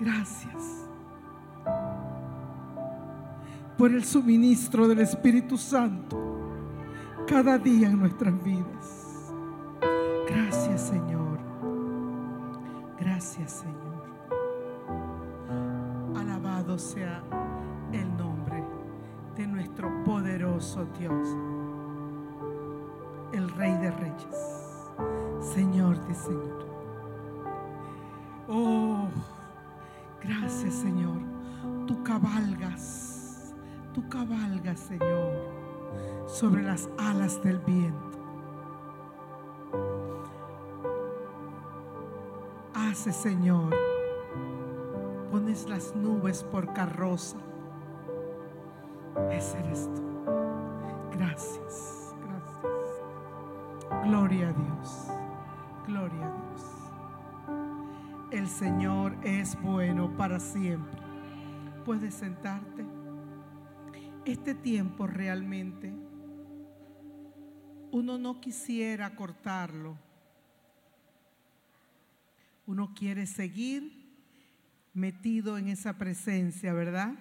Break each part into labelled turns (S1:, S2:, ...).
S1: Gracias por el suministro del Espíritu Santo cada día en nuestras vidas. Gracias Señor. Gracias Señor. Alabado sea el nombre de nuestro poderoso Dios, el Rey de Reyes, Señor de Señor. Oh, gracias Señor. Tú cabalgas, tú cabalgas Señor sobre las alas del viento. Hace, Señor, pones las nubes por carroza. Ese eres tú. Gracias, gracias. Gloria a Dios, Señor es bueno para siempre. Puedes sentarte. Este tiempo realmente uno no quisiera cortarlo. Uno quiere seguir metido en esa presencia, ¿verdad?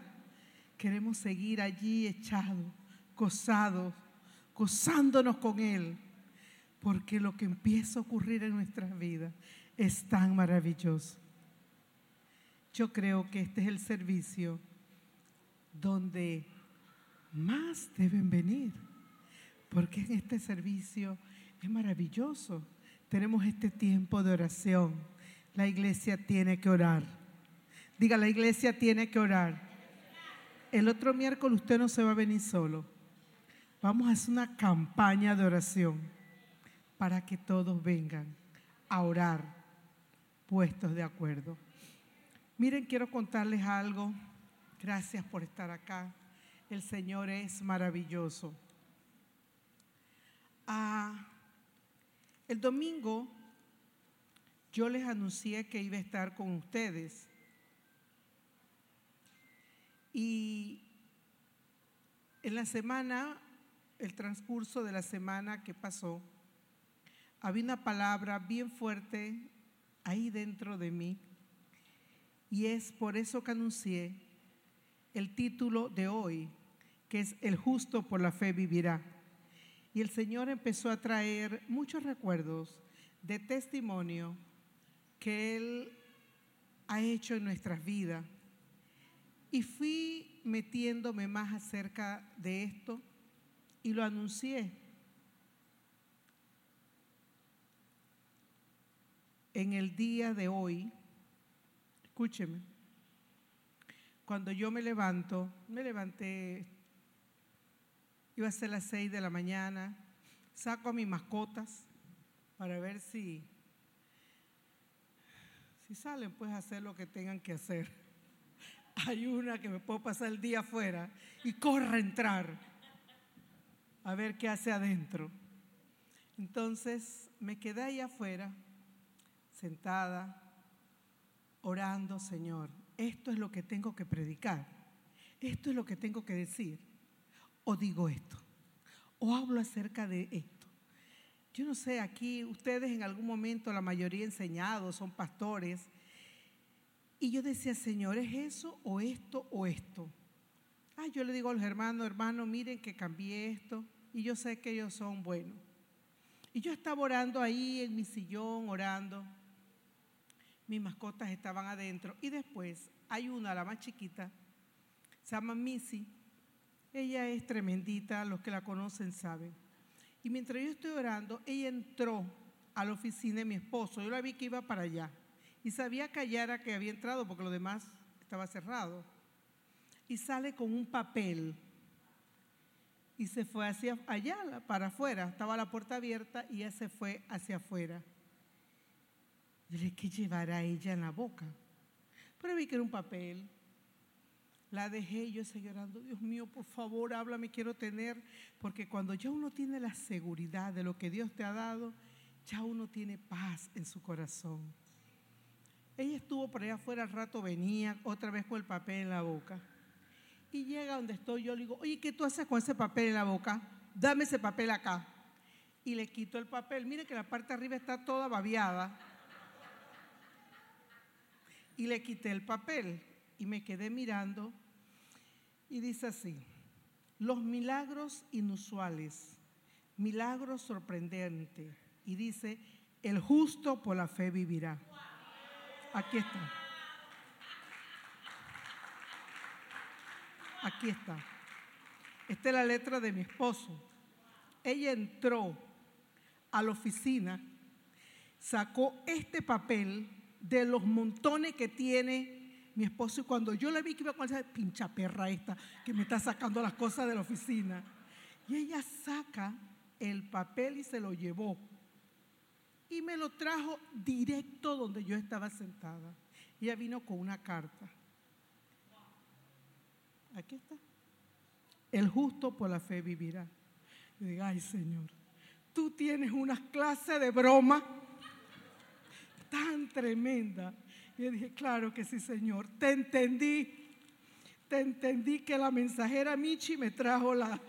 S1: Queremos seguir allí echados, gozados, gozándonos con Él, porque lo que empieza a ocurrir en nuestras vidas es tan maravilloso. Yo creo que este es el servicio donde más deben venir porque en este servicio es maravilloso. Tenemos este tiempo de oración. La iglesia tiene que orar. Diga, la iglesia tiene que orar. El otro miércoles usted no se va a venir solo. Vamos a hacer una campaña de oración para que todos vengan a orar puestos de acuerdo. Miren, quiero contarles algo. Gracias por estar acá. El Señor es maravilloso. Ah, el domingo yo les anuncié que iba a estar con ustedes. Y en la semana, el transcurso de la semana que pasó, había una palabra bien fuerte ahí dentro de mí. Y es por eso que anuncié el título de hoy, que es El justo por la fe vivirá. Y el Señor empezó a traer muchos recuerdos de testimonio que Él ha hecho en nuestras vidas. Y fui metiéndome más acerca de esto y lo anuncié. En el día de hoy, escúcheme, cuando yo me levanto, me levanté Iba a ser las seis de la mañana. Saco a mis mascotas para ver si, si salen, pues a hacer lo que tengan que hacer. Hay una que me puedo pasar el día afuera y corre a entrar a ver qué hace adentro. Entonces me quedé ahí afuera, sentada, orando, Señor, esto es lo que tengo que predicar, esto es lo que tengo que decir o digo esto, o hablo acerca de esto. Yo no sé, aquí ustedes en algún momento, la mayoría enseñados, son pastores, y yo decía, Señor, ¿es eso o esto o esto? Ah, yo le digo a los hermanos, hermanos, miren que cambié esto, y yo sé que ellos son buenos. Y yo estaba orando ahí en mi sillón, orando. Mis mascotas estaban adentro. Y después hay una, la más chiquita, se llama Missy, ella es tremendita, los que la conocen saben. Y mientras yo estoy orando, ella entró a la oficina de mi esposo. Yo la vi que iba para allá. Y sabía era que había entrado porque lo demás estaba cerrado. Y sale con un papel. Y se fue hacia allá, para afuera. Estaba la puerta abierta y ella se fue hacia afuera. Le ¿qué llevará ella en la boca? Pero vi que era un papel. La dejé y yo seguí orando, Dios mío, por favor, háblame, quiero tener, porque cuando ya uno tiene la seguridad de lo que Dios te ha dado, ya uno tiene paz en su corazón. Ella estuvo por allá afuera, al rato venía otra vez con el papel en la boca. Y llega donde estoy, yo le digo, oye, ¿qué tú haces con ese papel en la boca? Dame ese papel acá. Y le quito el papel. Mire que la parte de arriba está toda babiada. Y le quité el papel y me quedé mirando y dice así, los milagros inusuales, milagros sorprendentes. Y dice, el justo por la fe vivirá. Aquí está. Aquí está. Esta es la letra de mi esposo. Ella entró a la oficina, sacó este papel de los montones que tiene mi esposo y cuando yo le vi que iba con esa pincha perra esta que me está sacando las cosas de la oficina, y ella saca el papel y se lo llevó y me lo trajo directo donde yo estaba sentada. Ella vino con una carta. Aquí está. El justo por la fe vivirá. Y digo, ay Señor, tú tienes una clase de broma tan tremenda. Y yo dije, claro que sí, Señor, te entendí. Te entendí que la mensajera Michi me trajo la,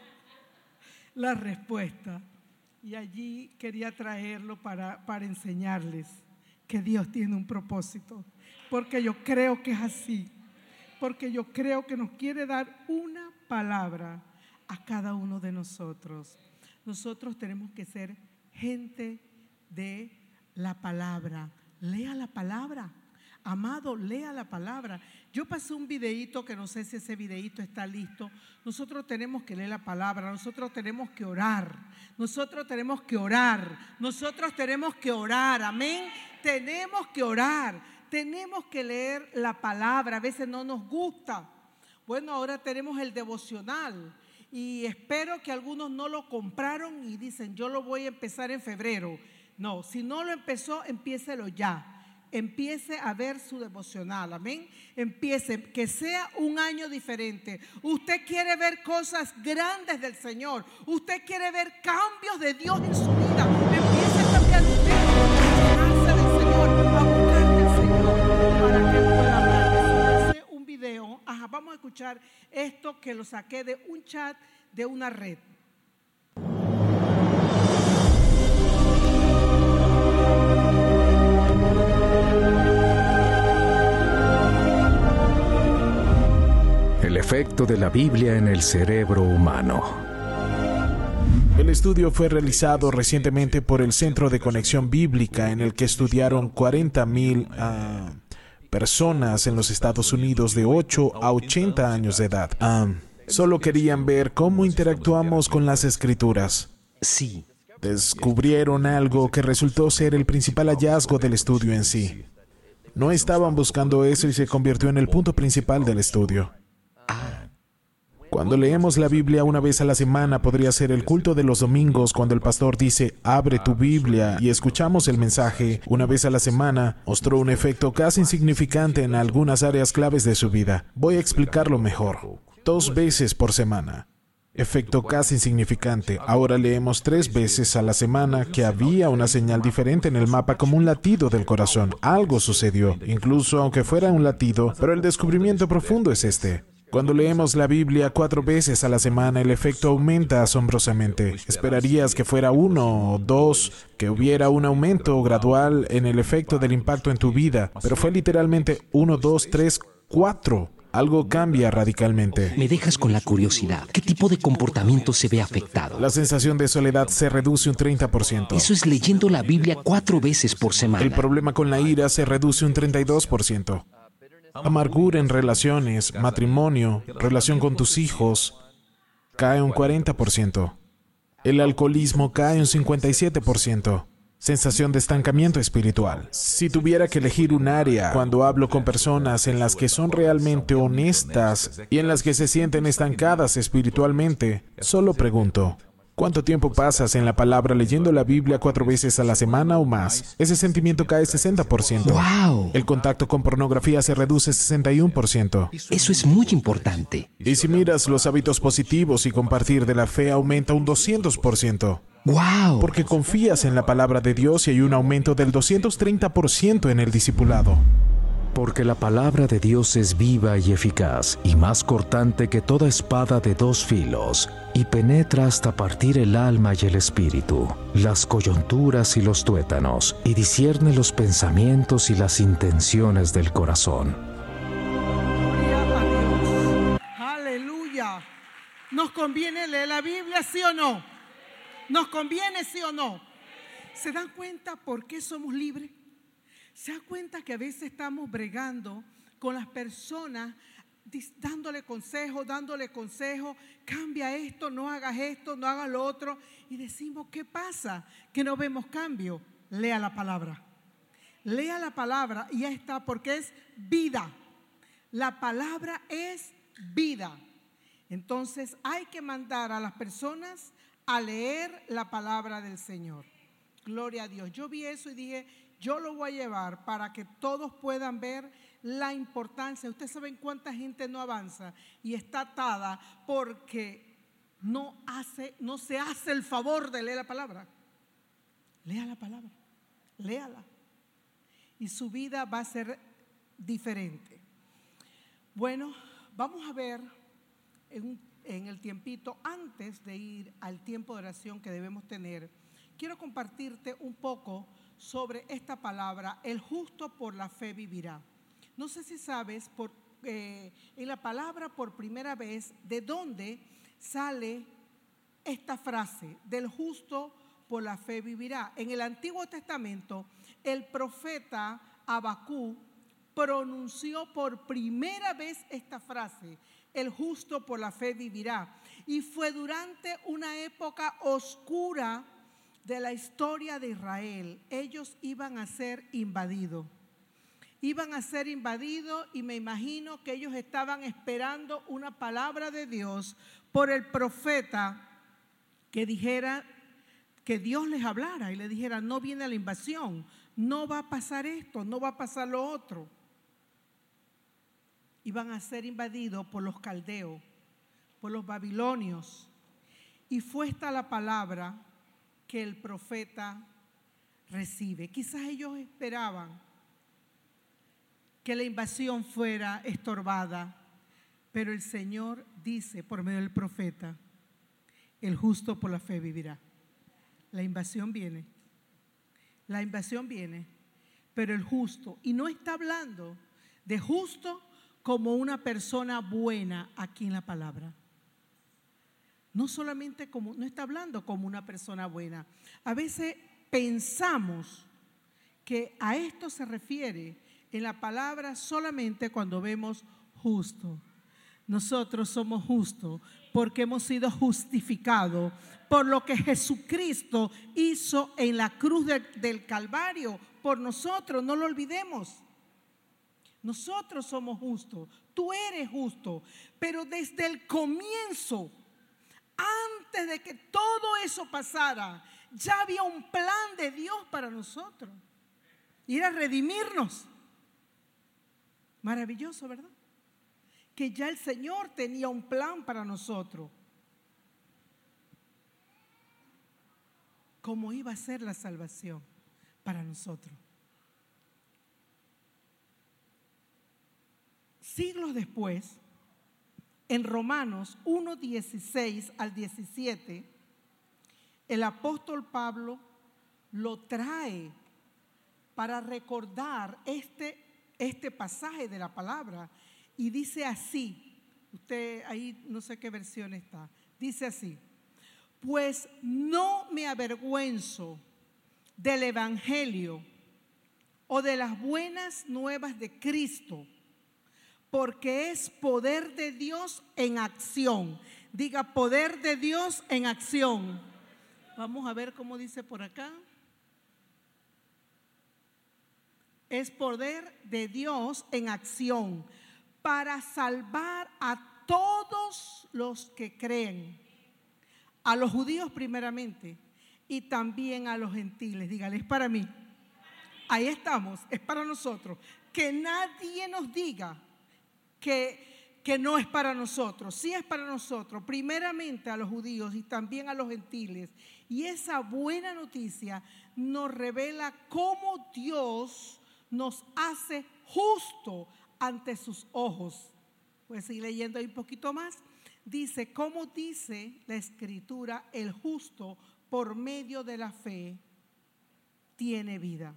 S1: la respuesta. Y allí quería traerlo para, para enseñarles que Dios tiene un propósito. Porque yo creo que es así. Porque yo creo que nos quiere dar una palabra a cada uno de nosotros. Nosotros tenemos que ser gente de la palabra. Lea la palabra. Amado, lea la palabra. Yo pasé un videíto que no sé si ese videíto está listo. Nosotros tenemos que leer la palabra, nosotros tenemos que orar, nosotros tenemos que orar, nosotros tenemos que orar, amén. Tenemos que orar, tenemos que leer la palabra, a veces no nos gusta. Bueno, ahora tenemos el devocional y espero que algunos no lo compraron y dicen, yo lo voy a empezar en febrero. No, si no lo empezó, empiécelo ya empiece a ver su devocional, amén. Empiece, que sea un año diferente. Usted quiere ver cosas grandes del Señor. Usted quiere ver cambios de Dios en su vida. Empiece a cambiar usted, a del Señor, a buscar del Señor para que pueda hablar. un video, ajá, vamos a escuchar esto que lo saqué de un chat de una red.
S2: Efecto de la Biblia en el cerebro humano.
S3: El estudio fue realizado recientemente por el Centro de Conexión Bíblica en el que estudiaron 40.000 ah, personas en los Estados Unidos de 8 a 80 años de edad. Ah, solo querían ver cómo interactuamos con las escrituras.
S2: Sí.
S3: Descubrieron algo que resultó ser el principal hallazgo del estudio en sí. No estaban buscando eso y se convirtió en el punto principal del estudio. Cuando leemos la Biblia una vez a la semana podría ser el culto de los domingos cuando el pastor dice, abre tu Biblia y escuchamos el mensaje una vez a la semana, mostró un efecto casi insignificante en algunas áreas claves de su vida. Voy a explicarlo mejor. Dos veces por semana. Efecto casi insignificante. Ahora leemos tres veces a la semana que había una señal diferente en el mapa como un latido del corazón. Algo sucedió, incluso aunque fuera un latido, pero el descubrimiento profundo es este. Cuando leemos la Biblia cuatro veces a la semana, el efecto aumenta asombrosamente. Esperarías que fuera uno o dos, que hubiera un aumento gradual en el efecto del impacto en tu vida, pero fue literalmente uno, dos, tres, cuatro. Algo cambia radicalmente.
S2: Me dejas con la curiosidad. ¿Qué tipo de comportamiento se ve afectado?
S3: La sensación de soledad se reduce un 30%.
S2: Eso es leyendo la Biblia cuatro veces por semana.
S3: El problema con la ira se reduce un 32%. Amargura en relaciones, matrimonio, relación con tus hijos, cae un 40%. El alcoholismo cae un 57%. Sensación de estancamiento espiritual. Si tuviera que elegir un área cuando hablo con personas en las que son realmente honestas y en las que se sienten estancadas espiritualmente, solo pregunto, ¿Cuánto tiempo pasas en la palabra leyendo la Biblia cuatro veces a la semana o más? Ese sentimiento cae 60%.
S2: ¡Wow!
S3: El contacto con pornografía se reduce 61%.
S2: Eso es muy importante.
S3: Y si miras los hábitos positivos y compartir de la fe aumenta un 200%.
S2: ¡Wow!
S3: Porque confías en la palabra de Dios y hay un aumento del 230% en el discipulado.
S2: Porque la palabra de Dios es viva y eficaz, y más cortante que toda espada de dos filos, y penetra hasta partir el alma y el espíritu, las coyunturas y los tuétanos, y discierne los pensamientos y las intenciones del corazón.
S1: Aleluya. ¿Nos conviene leer la Biblia, sí o no? ¿Nos conviene, sí o no? ¿Se dan cuenta por qué somos libres? ¿Se dan cuenta que a veces estamos bregando con las personas, dándole consejo, dándole consejo, cambia esto, no hagas esto, no hagas lo otro, y decimos, ¿qué pasa? Que no vemos cambio. Lea la palabra. Lea la palabra y ya está, porque es vida. La palabra es vida. Entonces hay que mandar a las personas a leer la palabra del Señor. Gloria a Dios. Yo vi eso y dije, yo lo voy a llevar para que todos puedan ver la importancia. Ustedes saben cuánta gente no avanza y está atada porque no hace, no se hace el favor de leer la palabra. Lea la palabra, léala. Y su vida va a ser diferente. Bueno, vamos a ver en, el tiempito, antes de ir al tiempo de oración que debemos tener, quiero compartirte un poco sobre esta palabra, el justo por la fe vivirá. No sé si sabes, por, eh, en la palabra por primera vez, de dónde sale esta frase, del justo por la fe vivirá. En el Antiguo Testamento, el profeta Abacú pronunció por primera vez esta frase, el justo por la fe vivirá. Y fue durante una época oscura de la historia de Israel. Ellos iban a ser invadidos. Iban a ser invadidos y me imagino que ellos estaban esperando una palabra de Dios por el profeta que dijera que Dios les hablara y le dijera, no viene la invasión, no va a pasar esto, no va a pasar lo otro. Iban a ser invadidos por los caldeos, por los babilonios. Y fue esta la palabra que el profeta recibe. Quizás ellos esperaban que la invasión fuera estorbada, pero el Señor dice por medio del profeta, el justo por la fe vivirá. La invasión viene, la invasión viene, pero el justo, y no está hablando de justo como una persona buena aquí en la palabra. No solamente como, no está hablando como una persona buena. A veces pensamos que a esto se refiere en la palabra solamente cuando vemos justo. Nosotros somos justos porque hemos sido justificados por lo que Jesucristo hizo en la cruz de- del Calvario por nosotros, no lo olvidemos. Nosotros somos justos, tú eres justo, pero desde el comienzo, antes de que todo eso pasara, ya había un plan de Dios para nosotros. Y era redimirnos. Maravilloso, ¿verdad? Que ya el Señor tenía un plan para nosotros. ¿Cómo iba a ser la salvación para nosotros? Siglos después, en Romanos 1, 16 al 17, el apóstol Pablo lo trae para recordar este, este pasaje de la palabra. Y dice así, usted ahí no sé qué versión está, dice así, pues no me avergüenzo del Evangelio o de las buenas nuevas de Cristo, porque es poder de Dios en acción. Diga, poder de Dios en acción. Vamos a ver cómo dice por acá. Es poder de Dios en acción para salvar a todos los que creen, a los judíos primeramente y también a los gentiles. Dígale, es para mí. Ahí estamos, es para nosotros. Que nadie nos diga que, que no es para nosotros, sí es para nosotros, primeramente a los judíos y también a los gentiles. Y esa buena noticia nos revela cómo Dios nos hace justo ante sus ojos. Pues seguir leyendo ahí un poquito más. Dice, ¿cómo dice la escritura? El justo por medio de la fe tiene vida.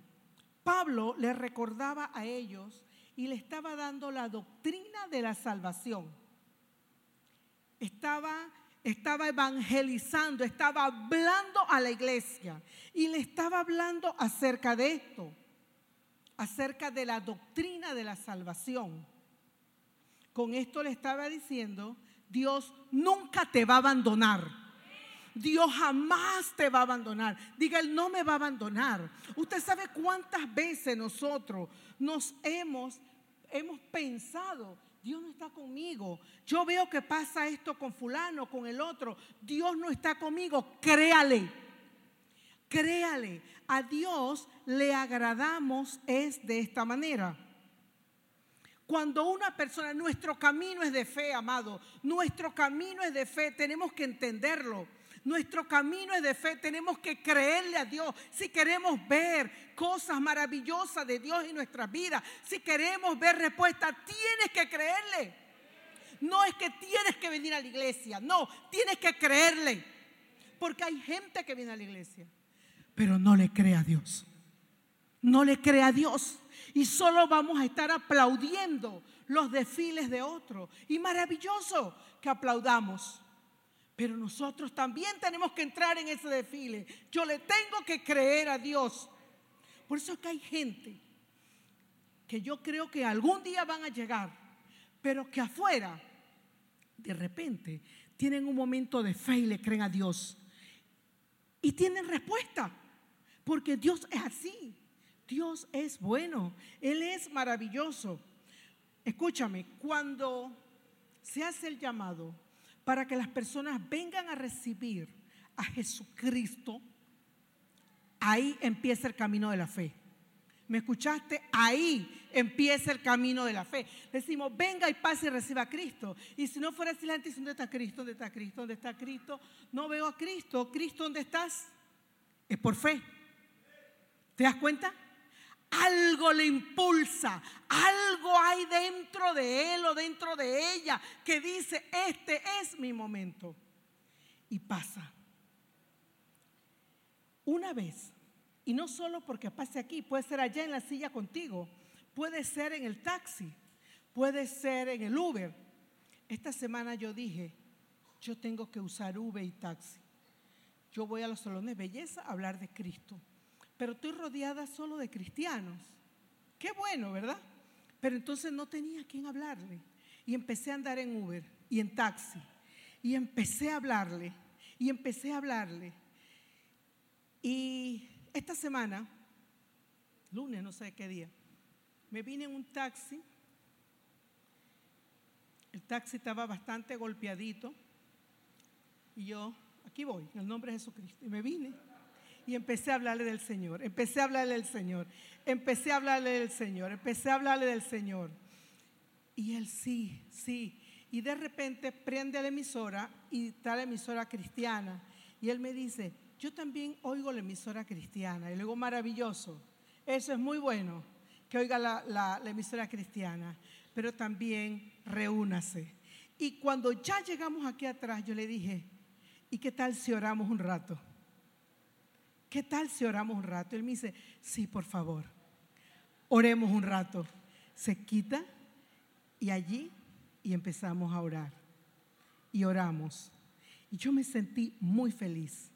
S1: Pablo le recordaba a ellos y le estaba dando la doctrina de la salvación. Estaba, estaba evangelizando, estaba hablando a la iglesia y le estaba hablando acerca de esto, acerca de la doctrina de la salvación. Con esto le estaba diciendo, Dios nunca te va a abandonar. Dios jamás te va a abandonar. Diga, Él no me va a abandonar. Usted sabe cuántas veces nosotros nos hemos, hemos pensado, Dios no está conmigo. Yo veo que pasa esto con fulano, con el otro. Dios no está conmigo. Créale. Créale. A Dios le agradamos es de esta manera. Cuando una persona, nuestro camino es de fe, amado, nuestro camino es de fe, tenemos que entenderlo. Nuestro camino es de fe, tenemos que creerle a Dios. Si queremos ver cosas maravillosas de Dios en nuestras vidas, si queremos ver respuestas, tienes que creerle. No es que tienes que venir a la iglesia, no, tienes que creerle. Porque hay gente que viene a la iglesia, pero no le cree a Dios. No le cree a Dios. Y solo vamos a estar aplaudiendo los desfiles de otros. Y maravilloso que aplaudamos. Pero nosotros también tenemos que entrar en ese desfile. Yo le tengo que creer a Dios. Por eso es que hay gente que yo creo que algún día van a llegar, pero que afuera, de repente, tienen un momento de fe y le creen a Dios. Y tienen respuesta, porque Dios es así. Dios es bueno, Él es maravilloso. Escúchame, cuando se hace el llamado para que las personas vengan a recibir a Jesucristo, ahí empieza el camino de la fe. ¿Me escuchaste? Ahí empieza el camino de la fe. Decimos, venga y pase y reciba a Cristo. Y si no fuera así, la gente dice, ¿dónde está Cristo? ¿Dónde está Cristo? ¿Dónde está Cristo? No veo a Cristo. Cristo, ¿dónde estás? Es por fe. ¿Te das cuenta? Algo le impulsa, algo hay dentro de él o dentro de ella que dice, este es mi momento. Y pasa. Una vez, y no solo porque pase aquí, puede ser allá en la silla contigo, puede ser en el taxi, puede ser en el Uber. Esta semana yo dije, yo tengo que usar Uber y taxi. Yo voy a los salones de belleza a hablar de Cristo pero estoy rodeada solo de cristianos. Qué bueno, ¿verdad? Pero entonces no tenía a quién hablarle. Y empecé a andar en Uber y en taxi. Y empecé a hablarle. Y empecé a hablarle. Y esta semana, lunes, no sé qué día, me vine en un taxi. El taxi estaba bastante golpeadito. Y yo, aquí voy, en el nombre de Jesucristo. Y me vine y empecé a hablarle del Señor, empecé a hablarle del Señor, empecé a hablarle del Señor, empecé a hablarle del Señor. Y él sí, sí. Y de repente prende la emisora y está la emisora cristiana. Y él me dice, yo también oigo la emisora cristiana. Y luego, maravilloso. Eso es muy bueno, que oiga la, emisora cristiana. Pero también reúnase. Y cuando ya llegamos aquí atrás, yo le dije, ¿y qué tal si oramos un rato? ¿Qué tal si oramos un rato? Él me dice, sí, por favor, oremos un rato. Se quita y allí y empezamos a orar. Y oramos. Y yo me sentí muy feliz.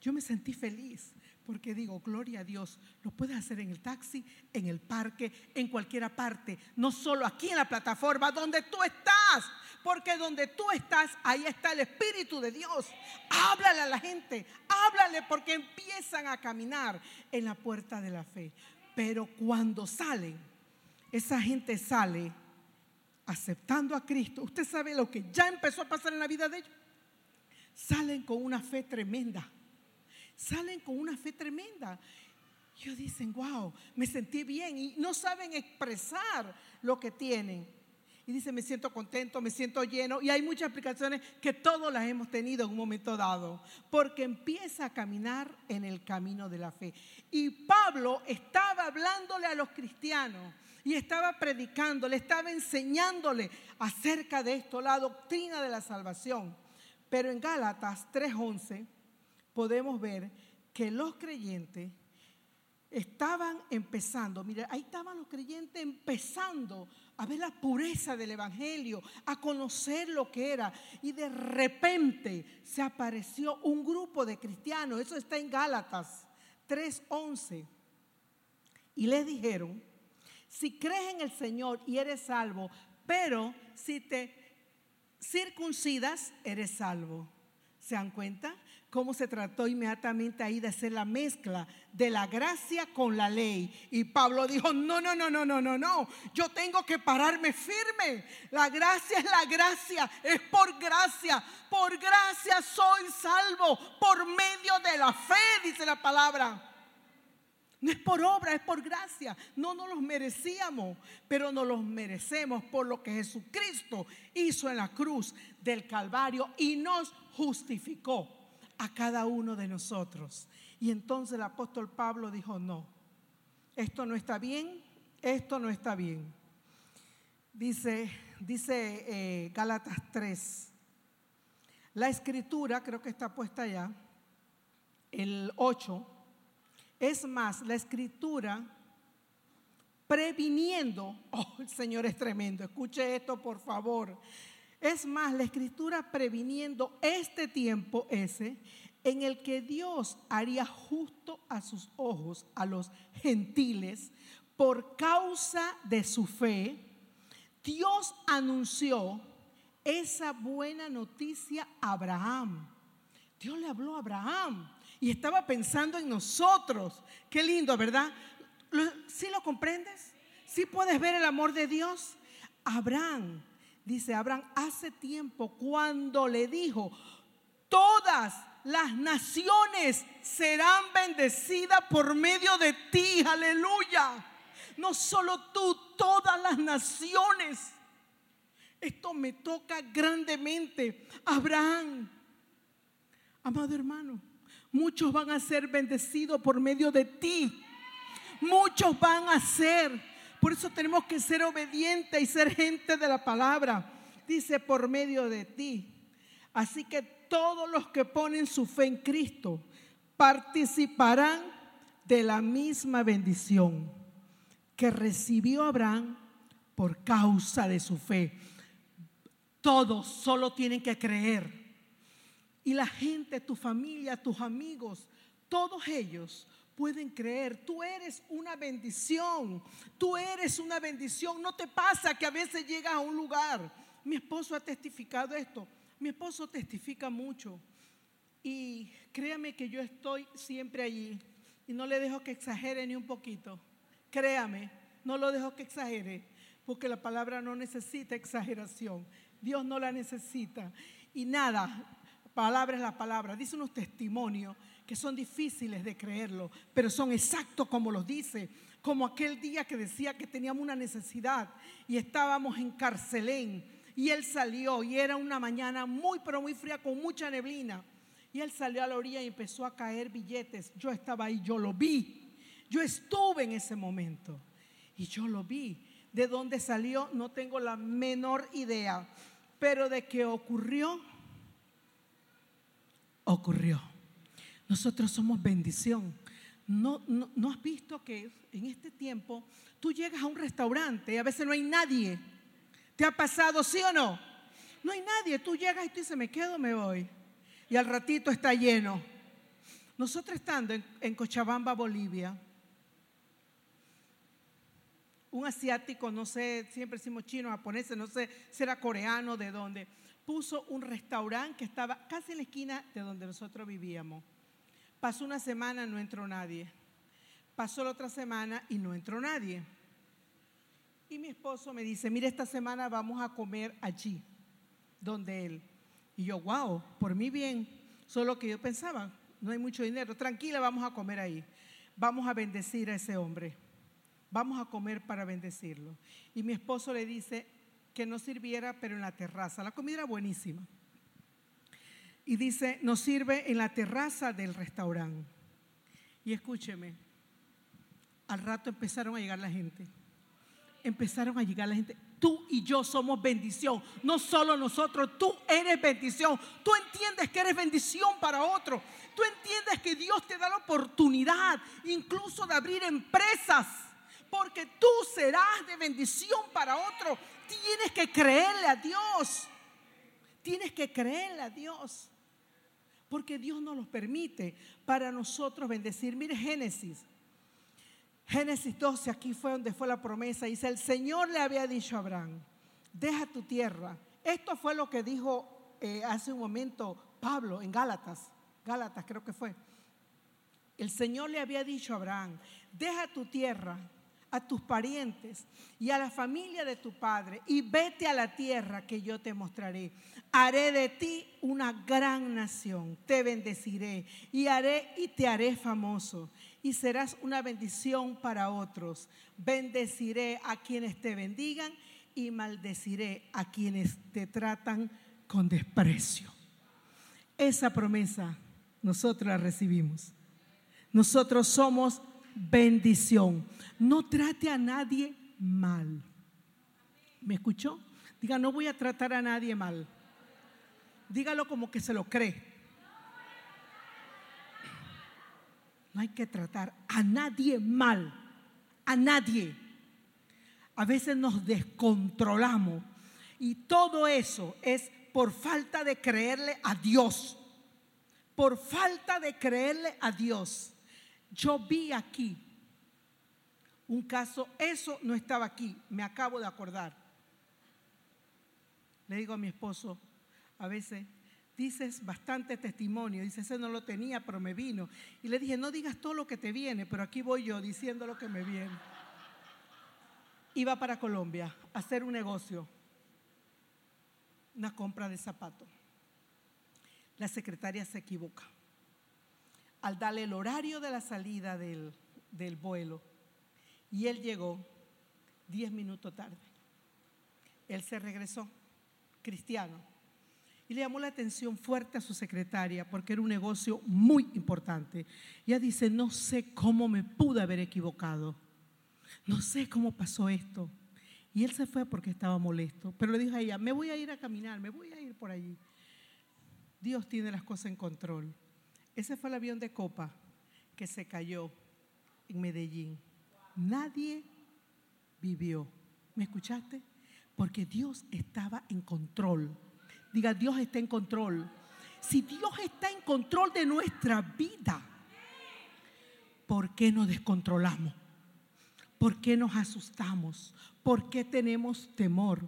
S1: Yo me sentí feliz porque digo, gloria a Dios, lo puedes hacer en el taxi, en el parque, en cualquier parte, no solo aquí en la plataforma donde tú estás, porque donde tú estás, ahí está el Espíritu de Dios. Háblale a la gente, háblale porque empiezan a caminar en la puerta de la fe. Pero cuando salen, esa gente sale aceptando a Cristo. Usted sabe lo que ya empezó a pasar en la vida de ellos. Salen con una fe tremenda. Salen con una fe tremenda. Ellos dicen, wow, me sentí bien y no saben expresar lo que tienen y dice, me siento contento, me siento lleno. Y hay muchas aplicaciones que todos las hemos tenido en un momento dado, porque empieza a caminar en el camino de la fe. Y Pablo estaba hablándole a los cristianos y estaba predicando, le estaba enseñándole acerca de esto, la doctrina de la salvación. Pero en Gálatas 3:11 podemos ver que los creyentes estaban empezando, mire, ahí estaban los creyentes empezando a ver la pureza del Evangelio, a conocer lo que era. Y de repente se apareció un grupo de cristianos, eso está en Gálatas 3:11. Y les dijeron, si crees en el Señor y eres salvo, pero si te circuncidas, eres salvo. ¿Se dan cuenta? Cómo se trató inmediatamente ahí de hacer la mezcla de la gracia con la ley. Y Pablo dijo, no, no, no, no, no, no, no. Yo tengo que pararme firme. La gracia es la gracia, es por gracia. Por gracia soy salvo, por medio de la fe, dice la palabra. No es por obra, es por gracia. No nos los merecíamos, pero nos los merecemos por lo que Jesucristo hizo en la cruz del Calvario y nos justificó a cada uno de nosotros. Y entonces el apóstol Pablo dijo, no, esto no está bien, esto no está bien. Dice, dice eh, Gálatas 3, la escritura, creo que está puesta allá, el 8 es más, la escritura previniendo, oh, el Señor es tremendo, escuche esto por favor. Es más, la escritura previniendo este tiempo ese en el que Dios haría justo a sus ojos a los gentiles por causa de su fe, Dios anunció esa buena noticia a Abraham. Dios le habló a Abraham y estaba pensando en nosotros. Qué lindo, ¿verdad? ¿Sí lo comprendes? ¿Sí puedes ver el amor de Dios? Abraham, dice Abraham, hace tiempo cuando le dijo, todas las naciones serán bendecidas por medio de ti, aleluya. No solo tú, todas las naciones. Esto me toca grandemente. Abraham, amado hermano, Muchos van a ser bendecidos por medio de ti. Muchos van a ser. Por eso tenemos que ser obedientes y ser gente de la palabra. Dice por medio de ti. Así que todos los que ponen su fe en Cristo participarán de la misma bendición que recibió Abraham por causa de su fe. Todos solo tienen que creer y la gente, tu familia, tus amigos, todos ellos pueden creer, tú eres una bendición, tú eres una bendición. No te pasa que a veces llegas a un lugar. Mi esposo ha testificado esto, mi esposo testifica mucho. Y créame que yo estoy siempre allí y no le dejo que exagere ni un poquito. Créame, no lo dejo que exagere, porque la palabra no necesita exageración. Dios no la necesita. Y nada, palabra es la palabra. Dice unos testimonios que son difíciles de creerlo, pero son exactos como los dice. Como aquel día que decía que teníamos una necesidad y estábamos en Carcelén y él salió y era una mañana muy, pero muy fría con mucha neblina. Y él salió a la orilla y empezó a caer billetes. Yo estaba ahí, yo lo vi. Yo estuve en ese momento y yo lo vi. De dónde salió no tengo la menor idea, pero de que ocurrió ocurrió. Nosotros somos bendición. No, no, has visto que en este tiempo tú llegas a un restaurante y a veces no hay nadie. ¿Te ha pasado, sí o no? No hay nadie. Tú llegas y tú dices, me quedo, me voy. Y al ratito está lleno. Nosotros estando en, en Cochabamba, Bolivia, un asiático, no sé, siempre decimos chino, japonés, no sé, será coreano, de dónde puso un restaurante que estaba casi en la esquina de donde nosotros vivíamos. Pasó una semana, no entró nadie. Pasó la otra semana y no entró nadie. Y mi esposo me dice, mire, esta semana vamos a comer allí, donde él. Y yo, wow, por mí bien. Solo que yo pensaba, no hay mucho dinero, tranquila, vamos a comer ahí. Vamos a bendecir a ese hombre. Vamos a comer para bendecirlo. Y mi esposo le dice, que nos sirviera, pero en la terraza. La comida era buenísima. Y dice, nos sirve en la terraza del restaurante. Y escúcheme, al rato empezaron a llegar la gente. empezaron a llegar la gente. Tú y yo somos bendición. No solo nosotros, tú eres bendición. Tú entiendes que eres bendición para otro. Tú entiendes que Dios te da la oportunidad incluso de abrir empresas. Porque tú serás de bendición para otro. Tienes que creerle a Dios. Tienes que creerle a Dios. Porque Dios nos lo permite para nosotros bendecir. Mire Génesis. Génesis 12, aquí fue donde fue la promesa. Dice, el Señor le había dicho a Abraham, deja tu tierra. Esto fue lo que dijo eh, hace un momento Pablo en Gálatas. Gálatas creo que fue. El Señor le había dicho a Abraham, deja tu tierra, a tus parientes y a la familia de tu padre y vete a la tierra que yo te mostraré. Haré de ti una gran nación, te bendeciré y haré y te haré famoso y serás una bendición para otros. Bendeciré a quienes te bendigan y maldeciré a quienes te tratan con desprecio. Esa promesa nosotros la recibimos. Nosotros somos bendición. No trate a nadie mal. ¿Me escuchó? Diga, no voy a tratar a nadie mal. Dígalo como que se lo cree. No hay que tratar a nadie mal. A nadie. A veces nos descontrolamos. Y todo eso es por falta de creerle a Dios. Por falta de creerle a Dios. Yo vi aquí un caso, eso no estaba aquí, me acabo de acordar. Le digo a mi esposo, a veces, dices bastante testimonio, dice, ese no lo tenía, pero me vino. Y le dije, no digas todo lo que te viene, pero aquí voy yo diciendo lo que me viene. Iba para Colombia a hacer un negocio, una compra de zapatos. La secretaria se equivoca al darle el horario de la salida del, del vuelo y él llegó diez minutos tarde. Él se regresó, cristiano, y le llamó la atención fuerte a su secretaria porque era un negocio muy importante. Ella dice, no sé cómo me pude haber equivocado, no sé cómo pasó esto. Y él se fue porque estaba molesto, pero le dijo a ella, me voy a ir a caminar, me voy a ir por allí. Dios tiene las cosas en control. Ese fue el avión de copa que se cayó en Medellín. Nadie vivió. ¿Me escuchaste? Porque Dios estaba en control. Diga, Dios está en control. Si Dios está en control de nuestra vida, ¿por qué nos descontrolamos? ¿Por qué nos asustamos? ¿Por qué tenemos temor?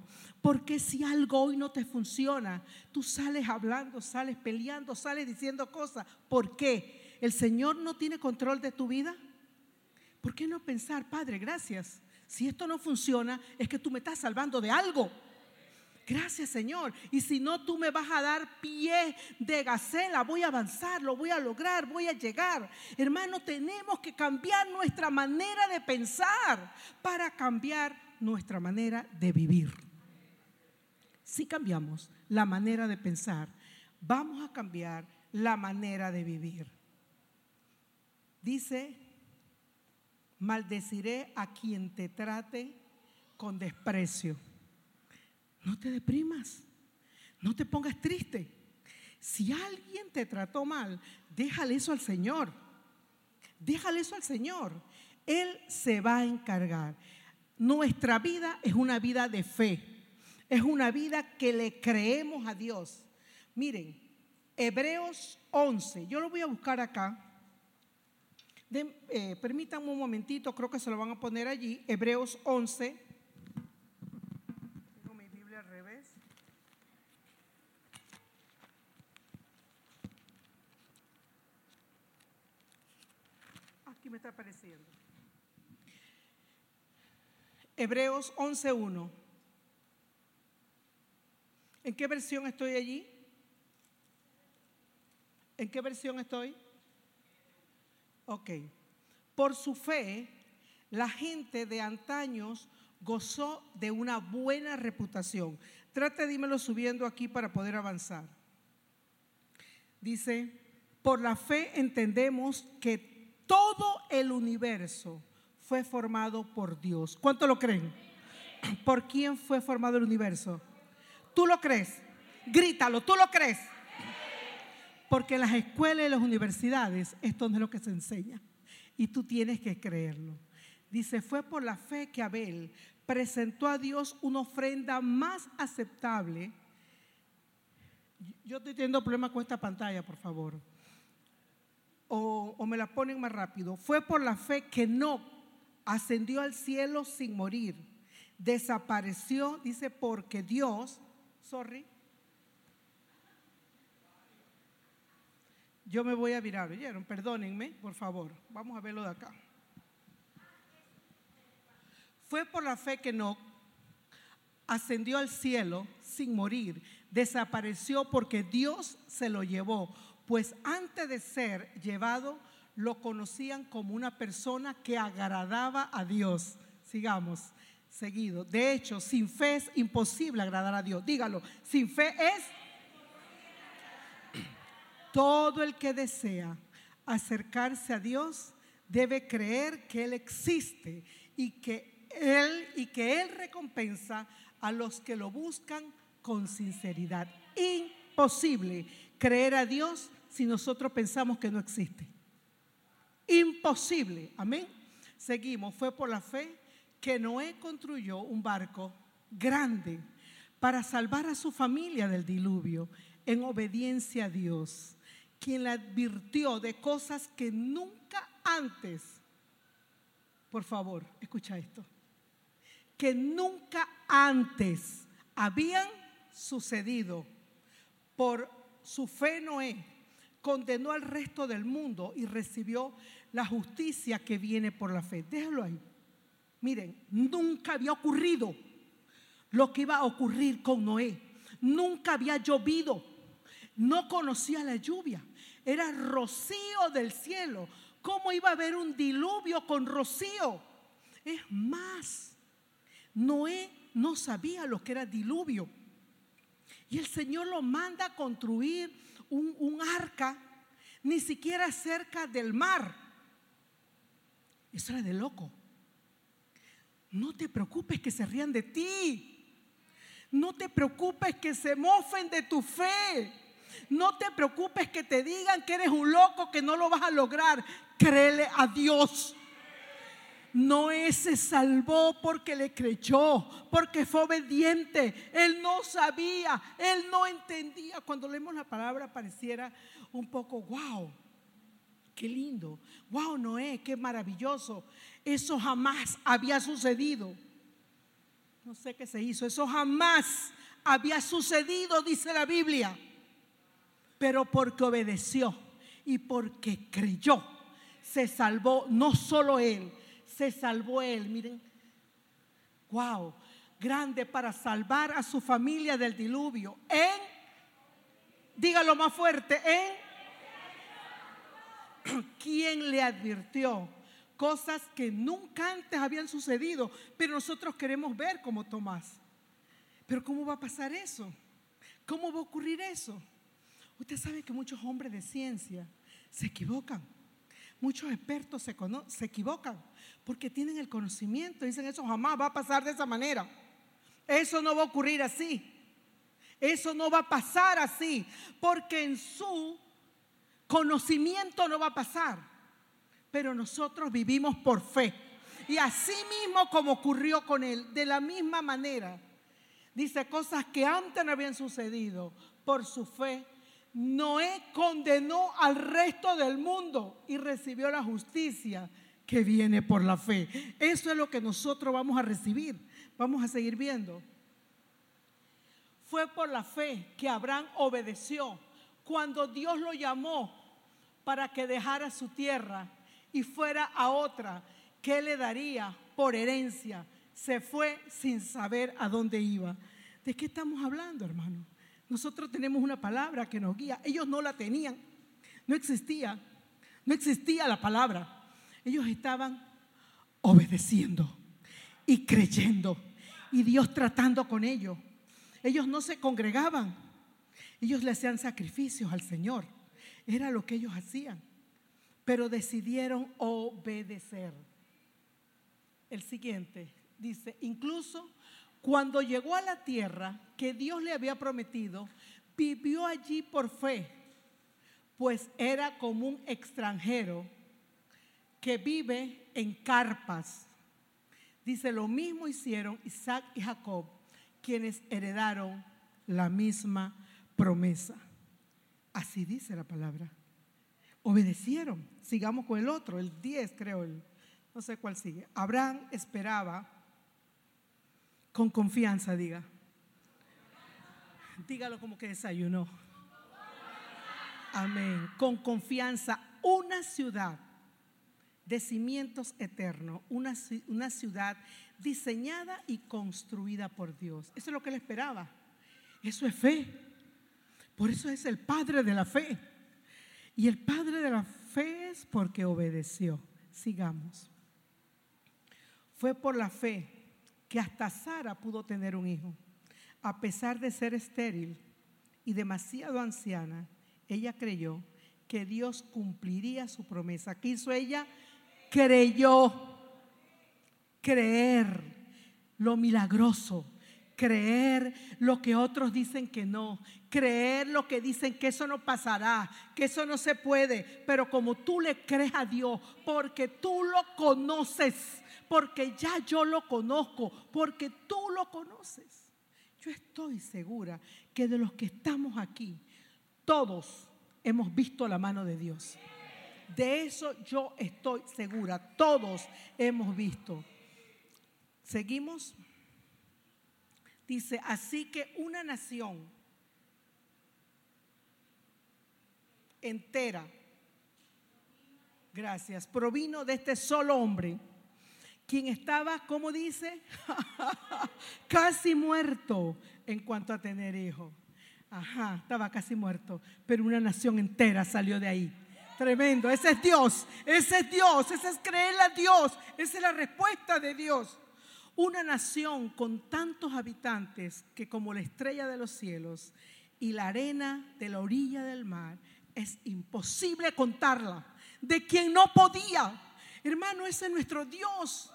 S1: Porque si algo hoy no te funciona, tú sales hablando, sales peleando, sales diciendo cosas. ¿Por qué? ¿El Señor no tiene control de tu vida? ¿Por qué no pensar, Padre, gracias? Si esto no funciona, es que tú me estás salvando de algo. Gracias Señor. Y si no, tú me vas a dar pie de gacela. Voy a avanzar, lo voy a lograr, voy a llegar. Hermano, tenemos que cambiar nuestra manera de pensar para cambiar nuestra manera de vivir. Si cambiamos la manera de pensar, vamos a cambiar la manera de vivir. Dice, maldeciré a quien te trate con desprecio. No te deprimas, no te pongas triste. Si alguien te trató mal, déjale eso al Señor. Déjale eso al Señor. Él se va a encargar. Nuestra vida es una vida de fe. Es una vida que le creemos a Dios. Miren, Hebreos 11, yo lo voy a buscar acá. Eh, permítanme un momentito, creo que se lo van a poner allí. Hebreos 11. Tengo mi Biblia al revés. Aquí me está apareciendo. Hebreos 11.1. ¿En qué versión estoy allí? ¿En qué versión estoy? Ok. Por su fe, la gente de antaños gozó de una buena reputación. Trate dímelo subiendo aquí para poder avanzar. Dice, por la fe entendemos que todo el universo fue formado por Dios. ¿Cuánto lo creen? por quién fue formado el universo? ¿Tú lo crees? Grítalo, ¿tú lo crees? Porque en las escuelas y las universidades esto no es lo que se enseña. Y tú tienes que creerlo. Dice, fue por la fe que Abel presentó a Dios una ofrenda más aceptable. Yo estoy teniendo problemas con esta pantalla, por favor. O, o me la ponen más rápido. Fue por la fe que no ascendió al cielo sin morir. Desapareció, dice, porque Dios, sorry, yo me voy a virar, ¿oyeron? Perdónenme, por favor. Vamos a verlo de acá. Fue por la fe que no ascendió al cielo sin morir, desapareció porque Dios se lo llevó, pues antes de ser llevado lo conocían como una persona que agradaba a Dios. Sigamos, seguido. De hecho, sin fe es imposible agradar a Dios. Dígalo, sin fe es... Todo el que desea acercarse a Dios debe creer que Él existe y que Él y que Él recompensa a los que lo buscan con sinceridad. Imposible creer a Dios si nosotros pensamos que no existe. Imposible. Amén. Seguimos. Fue por la fe que Noé construyó un barco grande para salvar a su familia del diluvio en obediencia a Dios, quien le advirtió de cosas que nunca antes, por favor, escucha esto, que nunca antes habían sucedido. Por su fe Noé condenó al resto del mundo y recibió la justicia que viene por la fe. Déjalo ahí. Miren, nunca había ocurrido lo que iba a ocurrir con Noé. Nunca había llovido. No conocía la lluvia. Era rocío del cielo. ¿Cómo iba a haber un diluvio con rocío? Es más, Noé no sabía lo que era diluvio. Y el Señor lo manda a construir un, un arca, ni siquiera cerca del mar. Eso era de loco. No te preocupes que se rían de ti. No te preocupes que se mofen de tu fe. No te preocupes que te digan que eres un loco, que no lo vas a lograr. Créele a Dios. Noé se salvó porque le creyó, porque fue obediente. Él no sabía, él no entendía. Cuando leemos la palabra pareciera un poco, wow, qué lindo. Wow, Noé, qué maravilloso. Eso jamás había sucedido. No sé qué se hizo. Eso jamás había sucedido, dice la Biblia. Pero porque obedeció y porque creyó, se salvó no solo él, se salvó él. Miren, wow, grande para salvar a su familia del diluvio. En, dígalo más fuerte, en quien le advirtió cosas que nunca antes habían sucedido, pero nosotros queremos ver como Tomás. Pero ¿cómo va a pasar eso? ¿Cómo va a ocurrir eso? Usted sabe que muchos hombres de ciencia se equivocan. Muchos expertos se, se equivocan porque tienen el conocimiento. Dicen, eso jamás va a pasar de esa manera. Eso no va a ocurrir así. Eso no va a pasar así. Porque en su conocimiento no va a pasar. Pero nosotros vivimos por fe. Y así mismo como ocurrió con él, de la misma manera, dice cosas que antes no habían sucedido por su fe Noé condenó al resto del mundo y recibió la justicia que viene por la fe. Eso es lo que nosotros vamos a recibir. Vamos a seguir viendo. Fue por la fe que Abraham obedeció cuando Dios lo llamó para que dejara su tierra y fuera a otra que le daría por herencia. Se fue sin saber a dónde iba. ¿De qué estamos hablando, hermano? Nosotros tenemos una palabra que nos guía. Ellos no la tenían. No existía. No existía la palabra. Ellos estaban obedeciendo y creyendo. Y Dios tratando con ellos. Ellos no se congregaban. Ellos le hacían sacrificios al Señor. Era lo que ellos hacían. Pero decidieron obedecer. El siguiente dice, incluso cuando llegó a la tierra que Dios le había prometido, vivió allí por fe, pues era como un extranjero que vive en carpas. Dice, lo mismo hicieron Isaac y Jacob, quienes heredaron la misma promesa. Así dice la palabra. Obedecieron. Sigamos con el otro, el 10 creo, el, no sé cuál sigue. Abraham esperaba con confianza, diga. Dígalo como que desayunó. Amén. Con confianza, una ciudad de cimientos eternos, una, una, ciudad diseñada y construida por Dios. Eso es lo que él esperaba. Eso es fe. Por eso es el padre de la fe. Y el padre de la fe es porque obedeció. Sigamos. Fue por la fe que hasta Sara pudo tener un hijo. A pesar de ser estéril y demasiado anciana, ella creyó que Dios cumpliría su promesa. ¿Qué hizo ella? creyó. Creer lo milagroso. Creer lo que otros dicen que no. Creer lo que dicen que eso no pasará, que eso no se puede. Pero como tú le crees a Dios, porque tú lo conoces, porque ya yo lo conozco, porque tú lo conoces. Yo estoy segura que de los que estamos aquí, todos hemos visto la mano de Dios. De eso yo estoy segura. Todos hemos visto. Seguimos. Dice, así que una nación entera, gracias, provino de este solo hombre, quien estaba, como dice, casi muerto en cuanto a tener hijos. Ajá, estaba casi muerto, pero una nación entera salió de ahí. Tremendo, ese es Dios, ese es Dios, ese es creerle a Dios, esa es la respuesta de Dios. Una nación con tantos habitantes que como la estrella de los cielos y la arena de la orilla del mar, es imposible contarla. De quien no podía. Hermano, ese es nuestro Dios.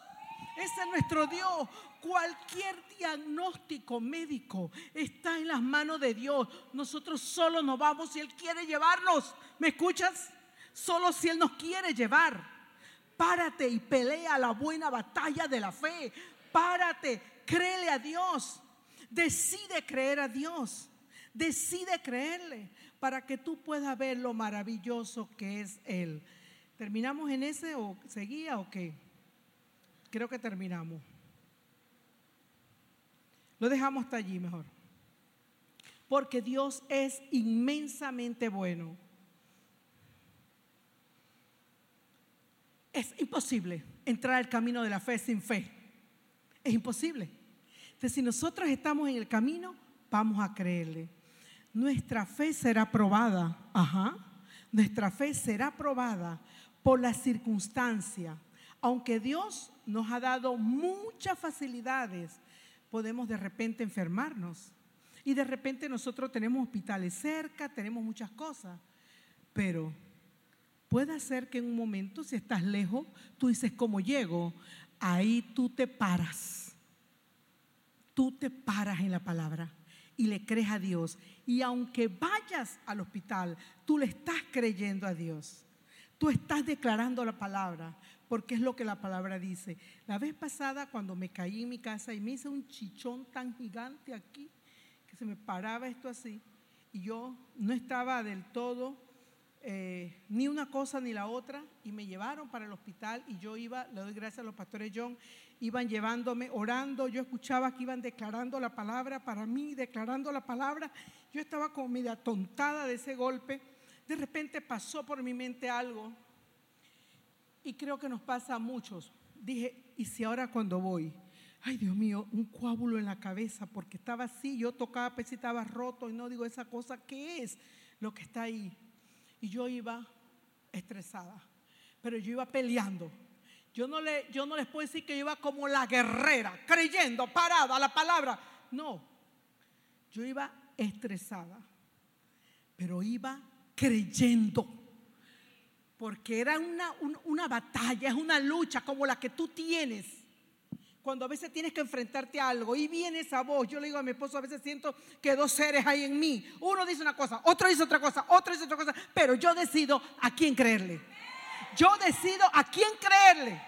S1: Ese es nuestro Dios. Cualquier diagnóstico médico está en las manos de Dios. Nosotros solo nos vamos si Él quiere llevarnos. ¿Me escuchas? solo si Él nos quiere llevar. Párate y pelea la buena batalla de la fe. Párate, créele a Dios. Decide creer a Dios. Decide creerle para que tú puedas ver lo maravilloso que es Él. ¿Terminamos en ese o seguía o qué? Creo que terminamos. Lo dejamos hasta allí mejor. Porque Dios es inmensamente bueno. Es imposible entrar al camino de la fe sin fe. Es imposible. Entonces, si nosotros estamos en el camino, vamos a creerle. Nuestra fe será probada. Ajá. Nuestra fe será probada por la circunstancia. Aunque Dios nos ha dado muchas facilidades, podemos de repente enfermarnos. Y de repente nosotros tenemos hospitales cerca, tenemos muchas cosas. Pero Puede ser que en un momento, si estás lejos, tú dices, ¿cómo llego? Ahí tú te paras. Tú te paras en la palabra y le crees a Dios. Y aunque vayas al hospital, tú le estás creyendo a Dios. Tú estás declarando la palabra, porque es lo que la palabra dice. La vez pasada, cuando me caí en mi casa y me hice un chichón tan gigante aquí, que se me paraba esto así, y yo no estaba del todo eh, ni una cosa ni la otra y me llevaron para el hospital y yo iba, le doy gracias a los pastores John, iban llevándome, orando, yo escuchaba que iban declarando la palabra para mí, declarando la palabra, yo estaba como media tontada de ese golpe, de repente pasó por mi mente algo y creo que nos pasa a muchos. Dije, ¿y si ahora cuando voy? Ay, Dios mío, un coágulo en la cabeza, porque estaba así, yo tocaba, pues estaba roto y no digo esa cosa, ¿qué es lo que está ahí? Y yo iba estresada, pero yo iba peleando. Yo no, le, yo no les puedo decir que yo iba como la guerrera, creyendo, parada, la palabra. No, yo iba estresada, pero iba creyendo. Porque era una, una batalla, es una lucha como la que tú tienes cuando a veces tienes que enfrentarte a algo y viene esa voz, yo le digo a mi esposo, a veces siento que dos seres hay en mí. Uno dice una cosa, otro dice otra cosa, otro dice otra cosa, pero yo decido a quién creerle. Yo decido a quién creerle.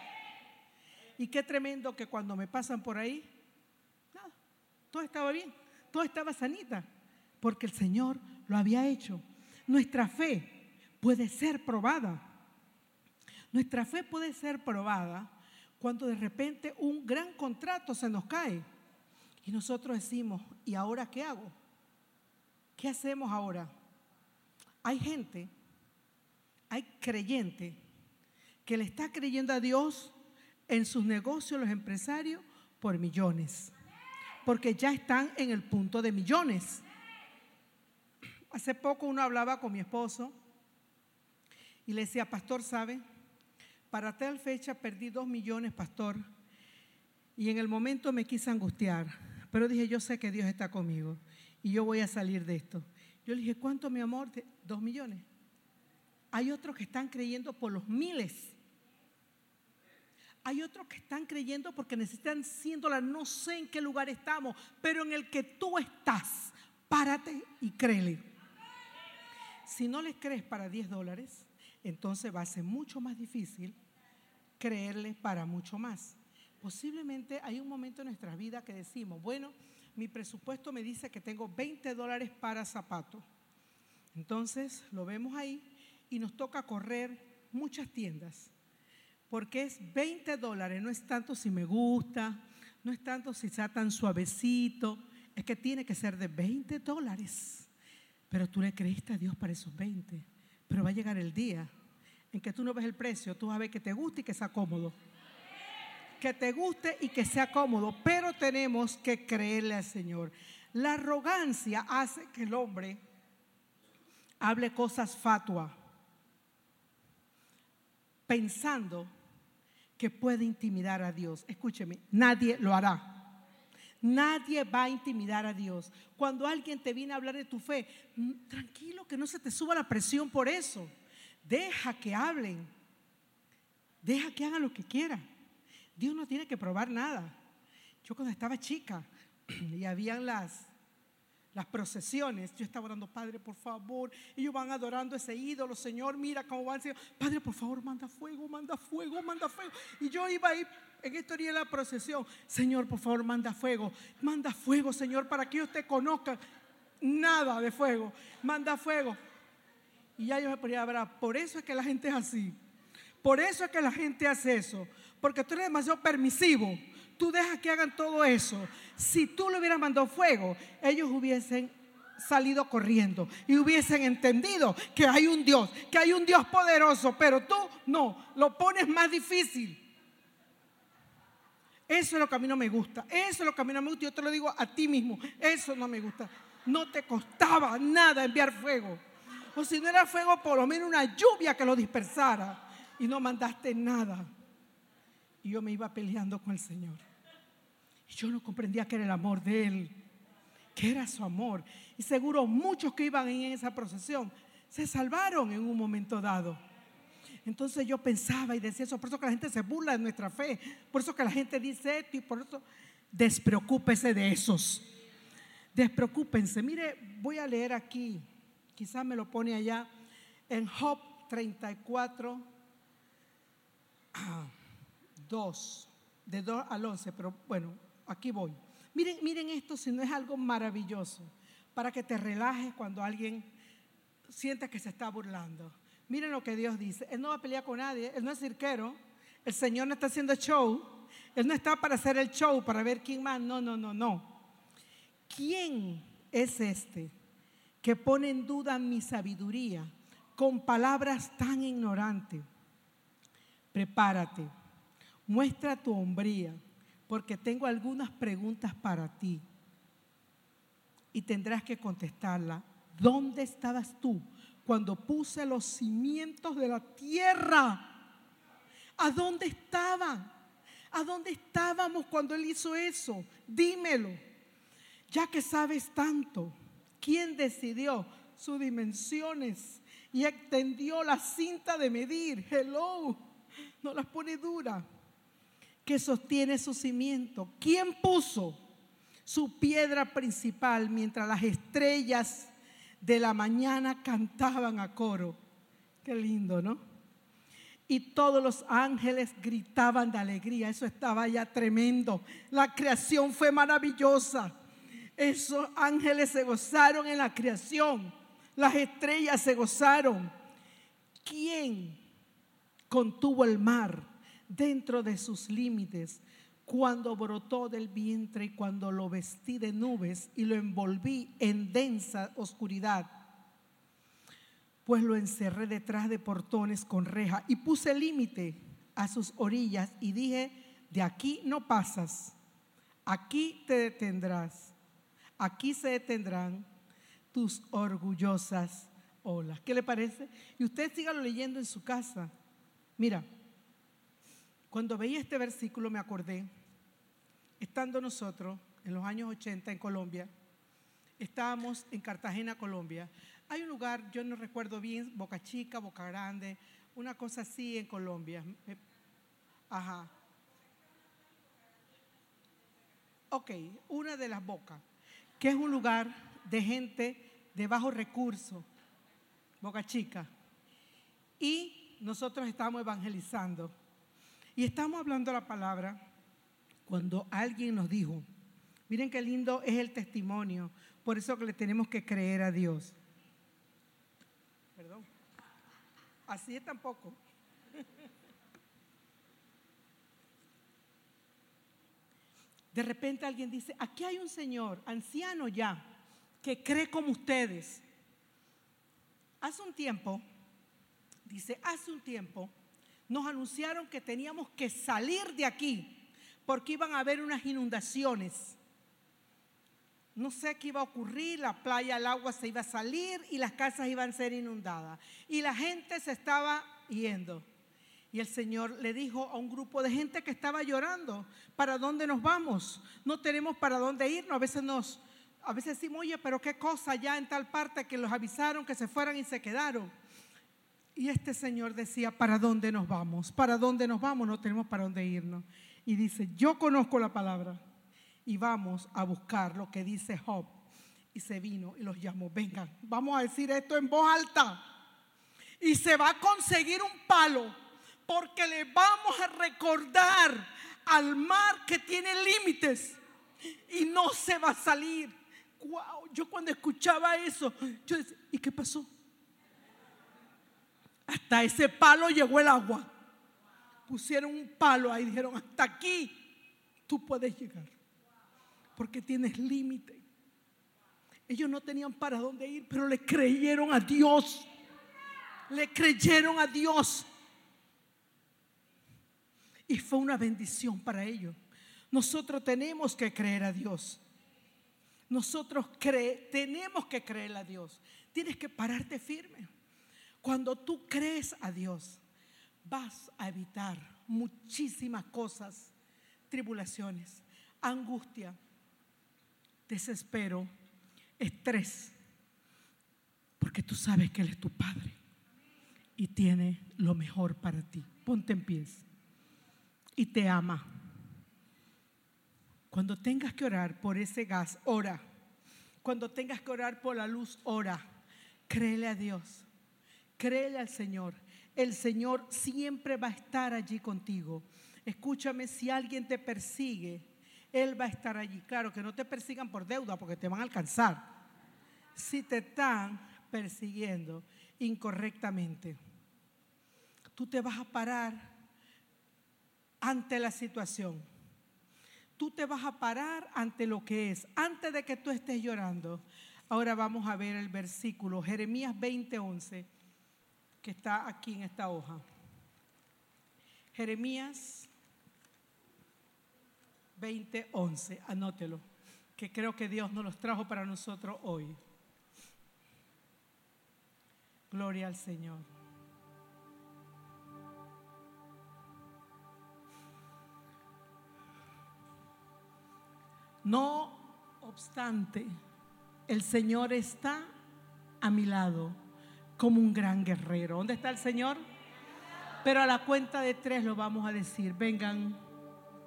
S1: Y qué tremendo que cuando me pasan por ahí, nada, todo estaba bien, todo estaba sanita, porque el Señor lo había hecho. Nuestra fe puede ser probada. Nuestra fe puede ser probada cuando de repente un gran contrato se nos cae y nosotros decimos, ¿y ahora qué hago? ¿Qué hacemos ahora? Hay gente, hay creyente que le está creyendo a Dios en sus negocios, los empresarios, por millones. Porque ya están en el punto de millones. Hace poco uno hablaba con mi esposo y le decía, pastor, ¿sabe? Para tal fecha perdí dos millones, pastor, y en el momento me quise angustiar, pero dije, yo sé que Dios está conmigo y yo voy a salir de esto. Yo le dije, ¿cuánto, mi amor? Dos millones. Hay otros que están creyendo por los miles. Hay otros que están creyendo porque necesitan siéndola, no sé en qué lugar estamos, pero en el que tú estás, párate y créele. Si no les crees para 10 dólares, entonces va a ser mucho más difícil creerle para mucho más. Posiblemente hay un momento en nuestra vida que decimos, bueno, mi presupuesto me dice que tengo 20 dólares para zapatos. Entonces lo vemos ahí y nos toca correr muchas tiendas, porque es 20 dólares, no es tanto si me gusta, no es tanto si está tan suavecito, es que tiene que ser de 20 dólares. Pero tú le creíste a Dios para esos 20. Pero va a llegar el día en que tú no ves el precio, tú vas a ver que te guste y que sea cómodo. Que te guste y que sea cómodo, pero tenemos que creerle al Señor. La arrogancia hace que el hombre hable cosas fatua, pensando que puede intimidar a Dios. Escúcheme, nadie lo hará. Nadie va a intimidar a Dios. Cuando alguien te viene a hablar de tu fe, mm, tranquilo que no se te suba la presión por eso. Deja que hablen. Deja que hagan lo que quieran. Dios no tiene que probar nada. Yo cuando estaba chica y habían las, las procesiones, yo estaba orando, Padre, por favor, ellos van adorando ese ídolo, Señor, mira cómo van, Padre, por favor, manda fuego, manda fuego, manda fuego. Y yo iba ahí en esta de la procesión, Señor, por favor, manda fuego, manda fuego, Señor, para que ellos te conozcan. Nada de fuego, manda fuego. Y ya yo me ponía a hablar, por eso es que la gente es así. Por eso es que la gente hace eso. Porque tú eres demasiado permisivo. Tú dejas que hagan todo eso. Si tú le hubieras mandado fuego, ellos hubiesen salido corriendo y hubiesen entendido que hay un Dios, que hay un Dios poderoso, pero tú no, lo pones más difícil. Eso es lo que a mí no me gusta. Eso es lo que a mí no me gusta. Yo te lo digo a ti mismo. Eso no me gusta. No te costaba nada enviar fuego. O si no era fuego, por lo menos una lluvia que lo dispersara. Y no mandaste nada. Y yo me iba peleando con el Señor. Y yo no comprendía que era el amor de Él. Que era su amor. Y seguro muchos que iban en esa procesión se salvaron en un momento dado. Entonces yo pensaba y decía eso, por eso que la gente se burla de nuestra fe, por eso que la gente dice esto y por eso despreocúpese de esos. Despreocúpense. Mire, voy a leer aquí quizás me lo pone allá, en Job 34, 2, de 2 al 11, pero bueno, aquí voy. Miren, miren esto si no es algo maravilloso, para que te relajes cuando alguien sienta que se está burlando. Miren lo que Dios dice, Él no va a pelear con nadie, Él no es cirquero, el Señor no está haciendo show, Él no está para hacer el show, para ver quién más, no, no, no, no. ¿Quién es este que pone en duda mi sabiduría con palabras tan ignorantes. Prepárate, muestra tu hombría, porque tengo algunas preguntas para ti. Y tendrás que contestarla. ¿Dónde estabas tú cuando puse los cimientos de la tierra? ¿A dónde estaban? ¿A dónde estábamos cuando Él hizo eso? Dímelo, ya que sabes tanto. ¿Quién decidió sus dimensiones y extendió la cinta de medir? Hello, no las pone dura. que sostiene su cimiento? ¿Quién puso su piedra principal mientras las estrellas de la mañana cantaban a coro? Qué lindo, ¿no? Y todos los ángeles gritaban de alegría. Eso estaba ya tremendo. La creación fue maravillosa. Esos ángeles se gozaron en la creación. Las estrellas se gozaron. ¿Quién contuvo el mar dentro de sus límites cuando brotó del vientre y cuando lo vestí de nubes y lo envolví en densa oscuridad? Pues lo encerré detrás de portones con reja y puse límite a sus orillas y dije, de aquí no pasas, aquí te detendrás aquí se detendrán tus orgullosas olas. ¿Qué le parece? Y usted sígalo leyendo en su casa. Mira, cuando veía este versículo me acordé, estando nosotros en los años 80 en Colombia, estábamos en Cartagena, Colombia. Hay un lugar, yo no recuerdo bien, Boca Chica, Boca Grande, una cosa así en Colombia. Ajá. Ok, una de las bocas que es un lugar de gente de bajo recurso, Boca Chica. Y nosotros estamos evangelizando. Y estamos hablando la palabra cuando alguien nos dijo, miren qué lindo es el testimonio, por eso que le tenemos que creer a Dios. Perdón. Así es tampoco. De repente alguien dice, aquí hay un señor, anciano ya, que cree como ustedes. Hace un tiempo, dice, hace un tiempo, nos anunciaron que teníamos que salir de aquí porque iban a haber unas inundaciones. No sé qué iba a ocurrir, la playa, el agua se iba a salir y las casas iban a ser inundadas. Y la gente se estaba yendo. Y el Señor le dijo a un grupo de gente que estaba llorando, ¿para dónde nos vamos? No tenemos para dónde irnos. A veces nos, a veces decimos, oye, pero qué cosa ya en tal parte que los avisaron que se fueran y se quedaron. Y este Señor decía, ¿para dónde nos vamos? ¿Para dónde nos vamos? No tenemos para dónde irnos. Y dice, yo conozco la palabra y vamos a buscar lo que dice Job. Y se vino y los llamó, vengan, vamos a decir esto en voz alta. Y se va a conseguir un palo porque le vamos a recordar al mar que tiene límites y no se va a salir. Wow, yo cuando escuchaba eso, yo decía, ¿y qué pasó? Hasta ese palo llegó el agua. Pusieron un palo ahí dijeron, hasta aquí tú puedes llegar, porque tienes límite. Ellos no tenían para dónde ir, pero le creyeron a Dios. Le creyeron a Dios. Y fue una bendición para ellos. Nosotros tenemos que creer a Dios. Nosotros tenemos que creer a Dios. Tienes que pararte firme. Cuando tú crees a Dios, vas a evitar muchísimas cosas, tribulaciones, angustia, desespero, estrés, porque tú sabes que Él es tu Padre y tiene lo mejor para ti. Ponte en pies y te ama. Cuando tengas que orar por ese gas, ora. Cuando tengas que orar por la luz, ora. Créele a Dios. Créele al Señor. El Señor siempre va a estar allí contigo. Escúchame, si alguien te persigue, Él va a estar allí. Claro, que no te persigan por deuda porque te van a alcanzar. Si te están persiguiendo incorrectamente, tú te vas a parar ante la situación. Tú te vas a parar ante lo que es, antes de que tú estés llorando. Ahora vamos a ver el versículo, Jeremías 20:11, que está aquí en esta hoja. Jeremías 20:11, anótelo, que creo que Dios nos los trajo para nosotros hoy. Gloria al Señor. No obstante, el Señor está a mi lado como un gran guerrero. ¿Dónde está el Señor? Pero a la cuenta de tres lo vamos a decir. Vengan,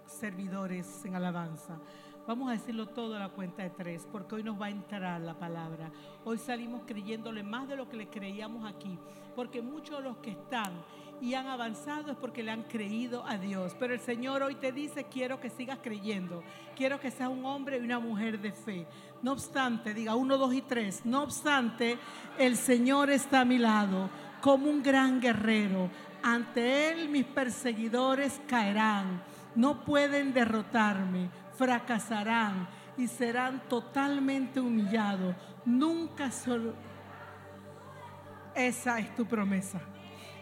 S1: servidores en alabanza. Vamos a decirlo todo a la cuenta de tres, porque hoy nos va a entrar la palabra. Hoy salimos creyéndole más de lo que le creíamos aquí, porque muchos de los que están y han avanzado es porque le han creído a Dios. Pero el Señor hoy te dice, quiero que sigas creyendo, quiero que seas un hombre y una mujer de fe. No obstante, diga uno, dos y tres, no obstante, el Señor está a mi lado como un gran guerrero. Ante Él mis perseguidores caerán, no pueden derrotarme, fracasarán y serán totalmente humillados. Nunca solo... Esa es tu promesa.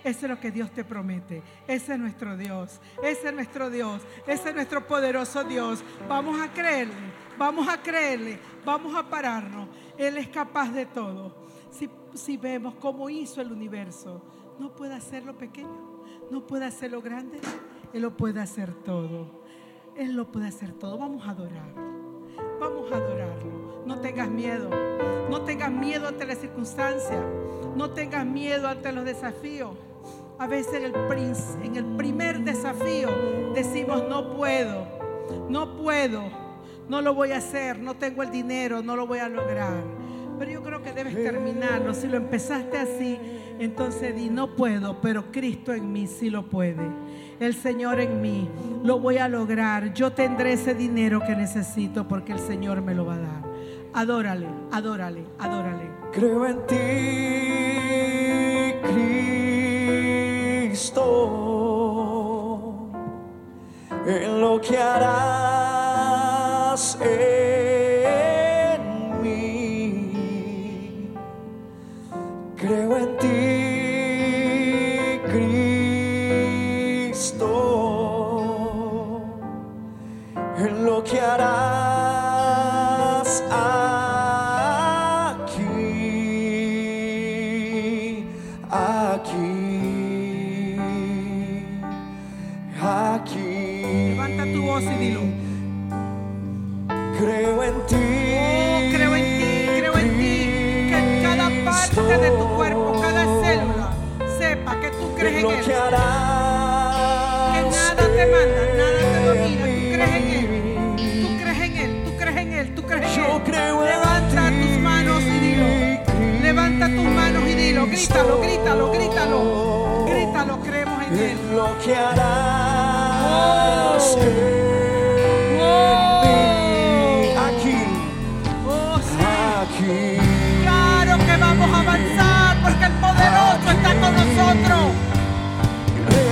S1: Eso es lo que Dios te promete. Ese es nuestro Dios. Ese es nuestro Dios. Ese es nuestro poderoso Dios. Vamos a creerle. Vamos a creerle. Vamos a pararnos. Él es capaz de todo. Si, si vemos cómo hizo el universo, no puede hacerlo pequeño. No puede hacerlo grande. Él lo puede hacer todo. Él lo puede hacer todo. Vamos a adorar. Vamos a adorarlo. No tengas miedo. No tengas miedo ante las circunstancias. No tengas miedo ante los desafíos. A veces en el, en el primer desafío decimos, no puedo, no puedo, no lo voy a hacer, no tengo el dinero, no lo voy a lograr. Pero yo creo que debes terminarlo. Si lo empezaste así, entonces di, no puedo, pero Cristo en mí sí lo puede. El Señor en mí lo voy a lograr. Yo tendré ese dinero que necesito porque el Señor me lo va a dar. Adórale, adórale, adórale.
S4: Creo en ti, Cristo, en lo que harás que harás.
S1: Que nada te manda, nada te domina. Tú crees en Él. Tú crees en Él, tú crees en Él, tú crees en
S4: Yo
S1: Él.
S4: creo en
S1: Levanta
S4: ti,
S1: tus manos y dilo. Levanta tus manos y dilo. Grítalo, grítalo, grítalo. Grítalo, creemos en Él.
S4: En lo que harás
S1: Oh.
S4: en
S1: Oh,
S4: aquí.
S1: Claro que vamos a avanzar porque el poderoso está con nosotros.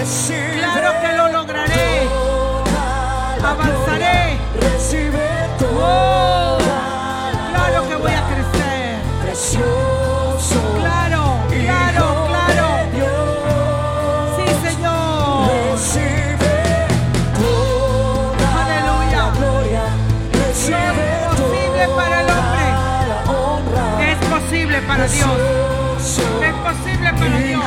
S1: Claro que lo lograré. Avanzaré.
S4: Recibe
S1: Oh, claro que voy a crecer.
S4: precioso.
S1: Claro, claro, claro. Sí, Señor.
S4: Recibe
S1: Aleluya.
S4: Recibe
S1: Lo imposible para el hombre. Es posible para Dios. Es posible para Dios.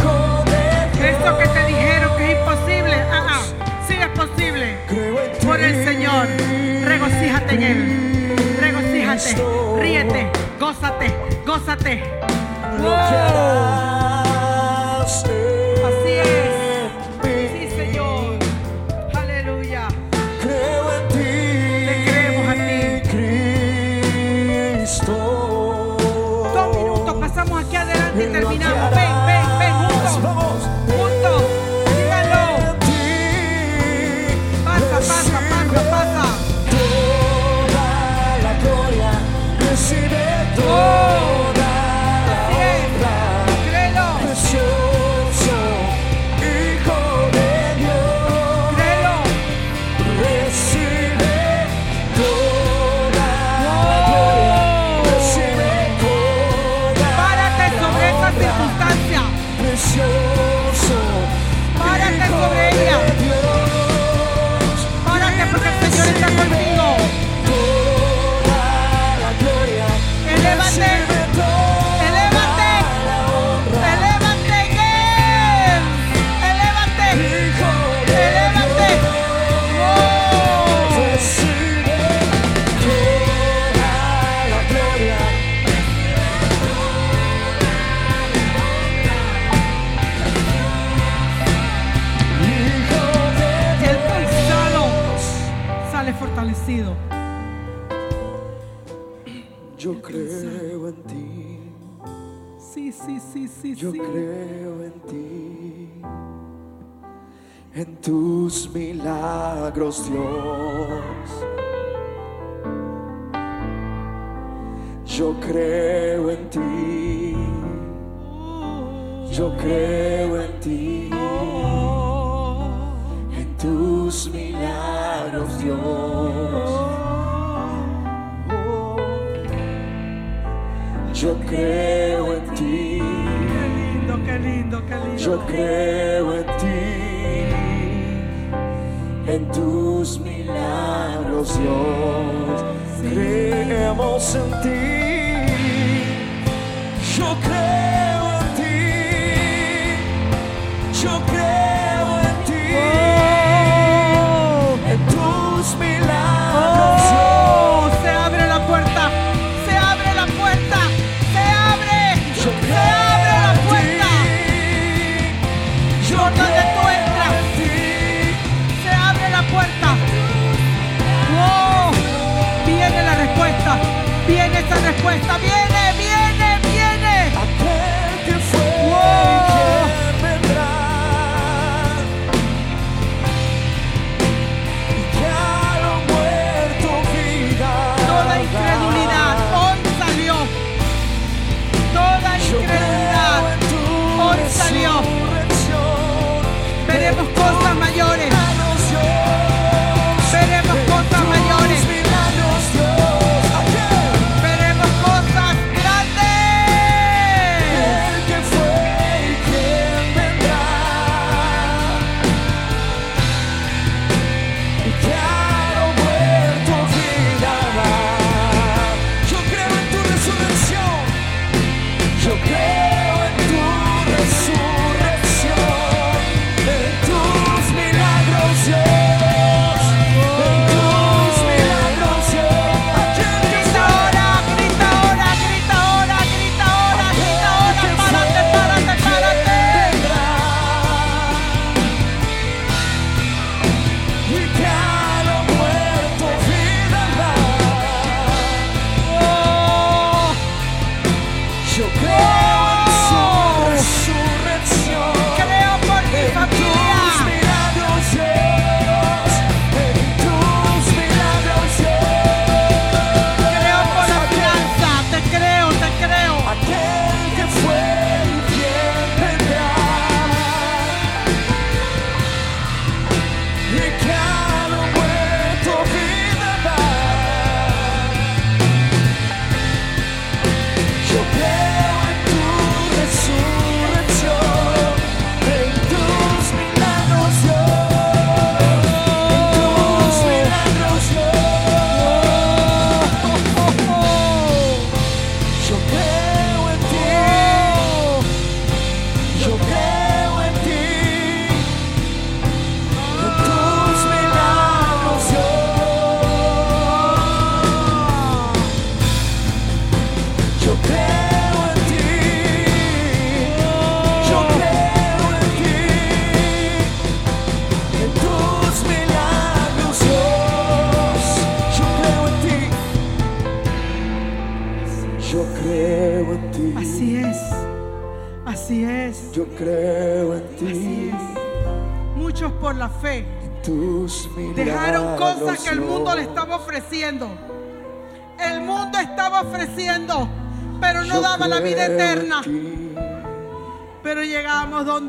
S1: Esto que te dijeron que es imposible, ah, ah, sí es posible. Por el Señor, regocíjate en Él. Regocíjate, ríete, gózate, gózate. Así es. yo creo en ti, en tus milagros, Dios. Yo creo en ti, yo creo en ti, en tus milagros, Dios. Yo creo en ti yo creo en ti, en tus milagros, Dios, creemos en ti, yo creo
S4: respuesta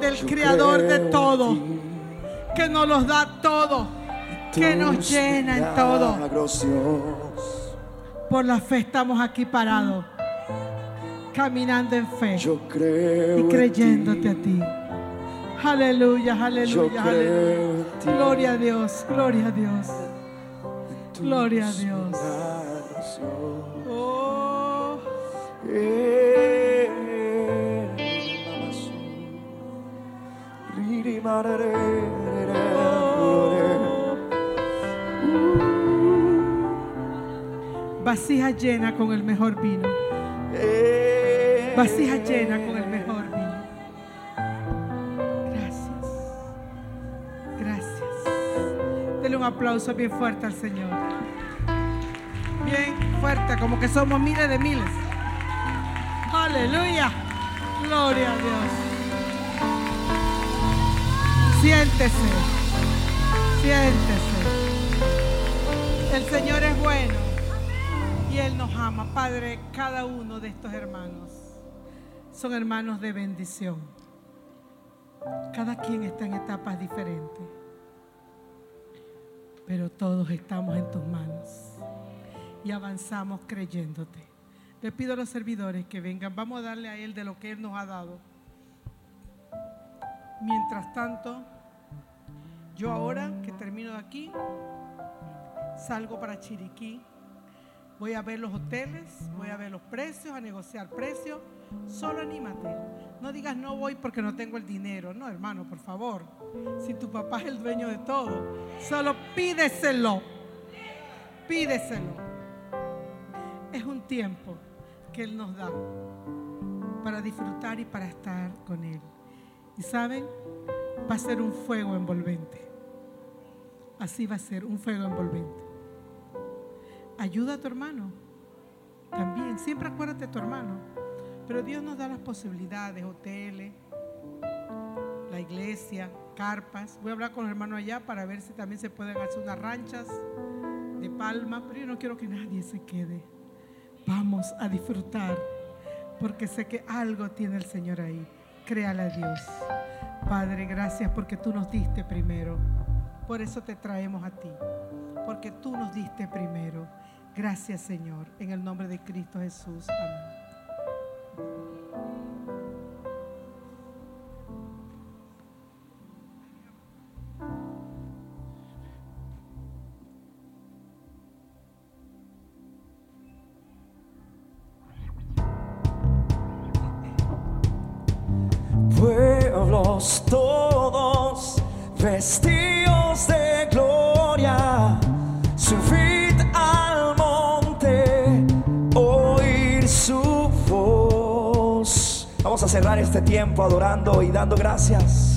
S1: del
S4: creador de todo, que nos los da todo, que nos llena en todo. Por la fe estamos aquí parados, caminando en fe y creyéndote a
S1: ti.
S4: Aleluya, aleluya, aleluya. Gloria a Dios, gloria a Dios. Gloria a Dios. Oh.
S1: Oh.
S4: Vasija llena con el mejor vino. Vasija llena con el mejor vino. Gracias. Gracias. Dele un aplauso bien fuerte al Señor. Bien fuerte, como que somos miles de miles.
S1: Aleluya. Gloria a Dios. Siéntese. Siéntese. El Señor es bueno y Él nos ama. Padre, cada uno de estos hermanos son hermanos de bendición. Cada quien está en etapas diferentes, pero todos estamos en tus manos y avanzamos creyéndote. Le pido a los servidores que vengan, vamos a darle a Él de lo que Él nos ha dado. Mientras tanto, yo ahora que termino de aquí, salgo para Chiriquí. Voy a ver los hoteles, voy a ver los precios, a negociar precios. Solo anímate. No digas no voy porque no tengo el dinero. No, hermano, por favor. Si tu papá es el dueño de todo, solo pídeselo. Pídeselo. Es un tiempo que Él nos da para disfrutar y para estar con Él. Y saben, va a ser un fuego envolvente. Así va a ser un fuego envolvente. Ayuda a tu hermano. También, siempre acuérdate de tu hermano. Pero Dios nos da las posibilidades, hoteles, la iglesia, carpas. Voy a hablar con los hermanos allá para ver si también se pueden hacer unas ranchas de palma, pero yo no quiero que nadie se quede. Vamos a disfrutar, porque sé que algo tiene el Señor ahí. Créale a Dios. Padre, gracias porque tú nos diste primero. Por eso te traemos a ti, porque tú nos diste primero. Gracias, Señor, en el nombre de Cristo Jesús. Amén.
S4: Este tiempo adorando y dando gracias.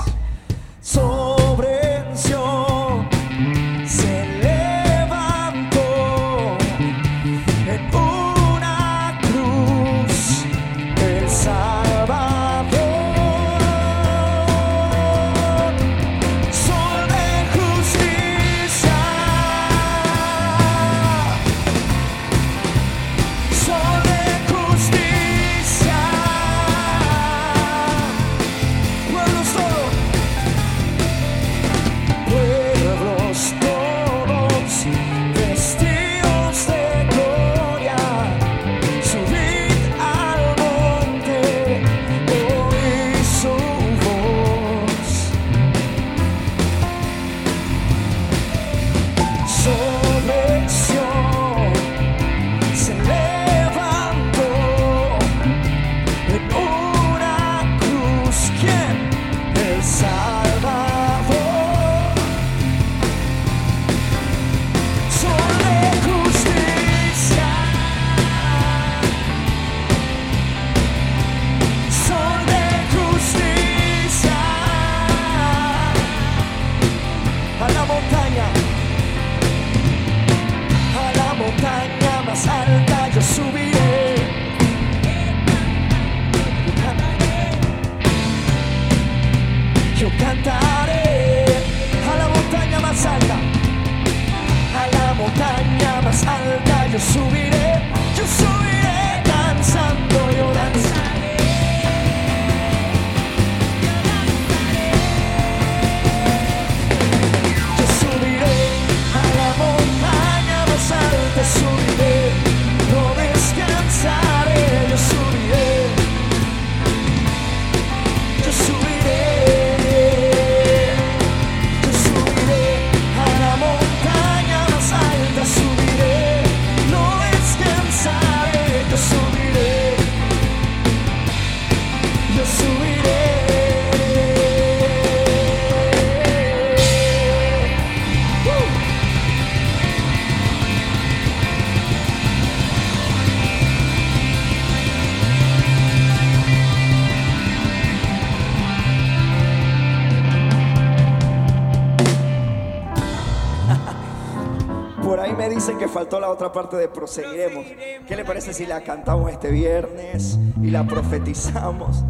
S4: Faltó la otra parte de proseguiremos. ¿Qué le parece si la cantamos este viernes y la profetizamos?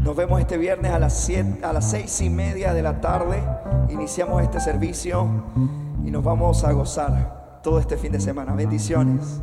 S4: Nos vemos este viernes a las, siete- a las seis y media de la tarde. Iniciamos este servicio y nos vamos a gozar todo este fin de semana. Bendiciones.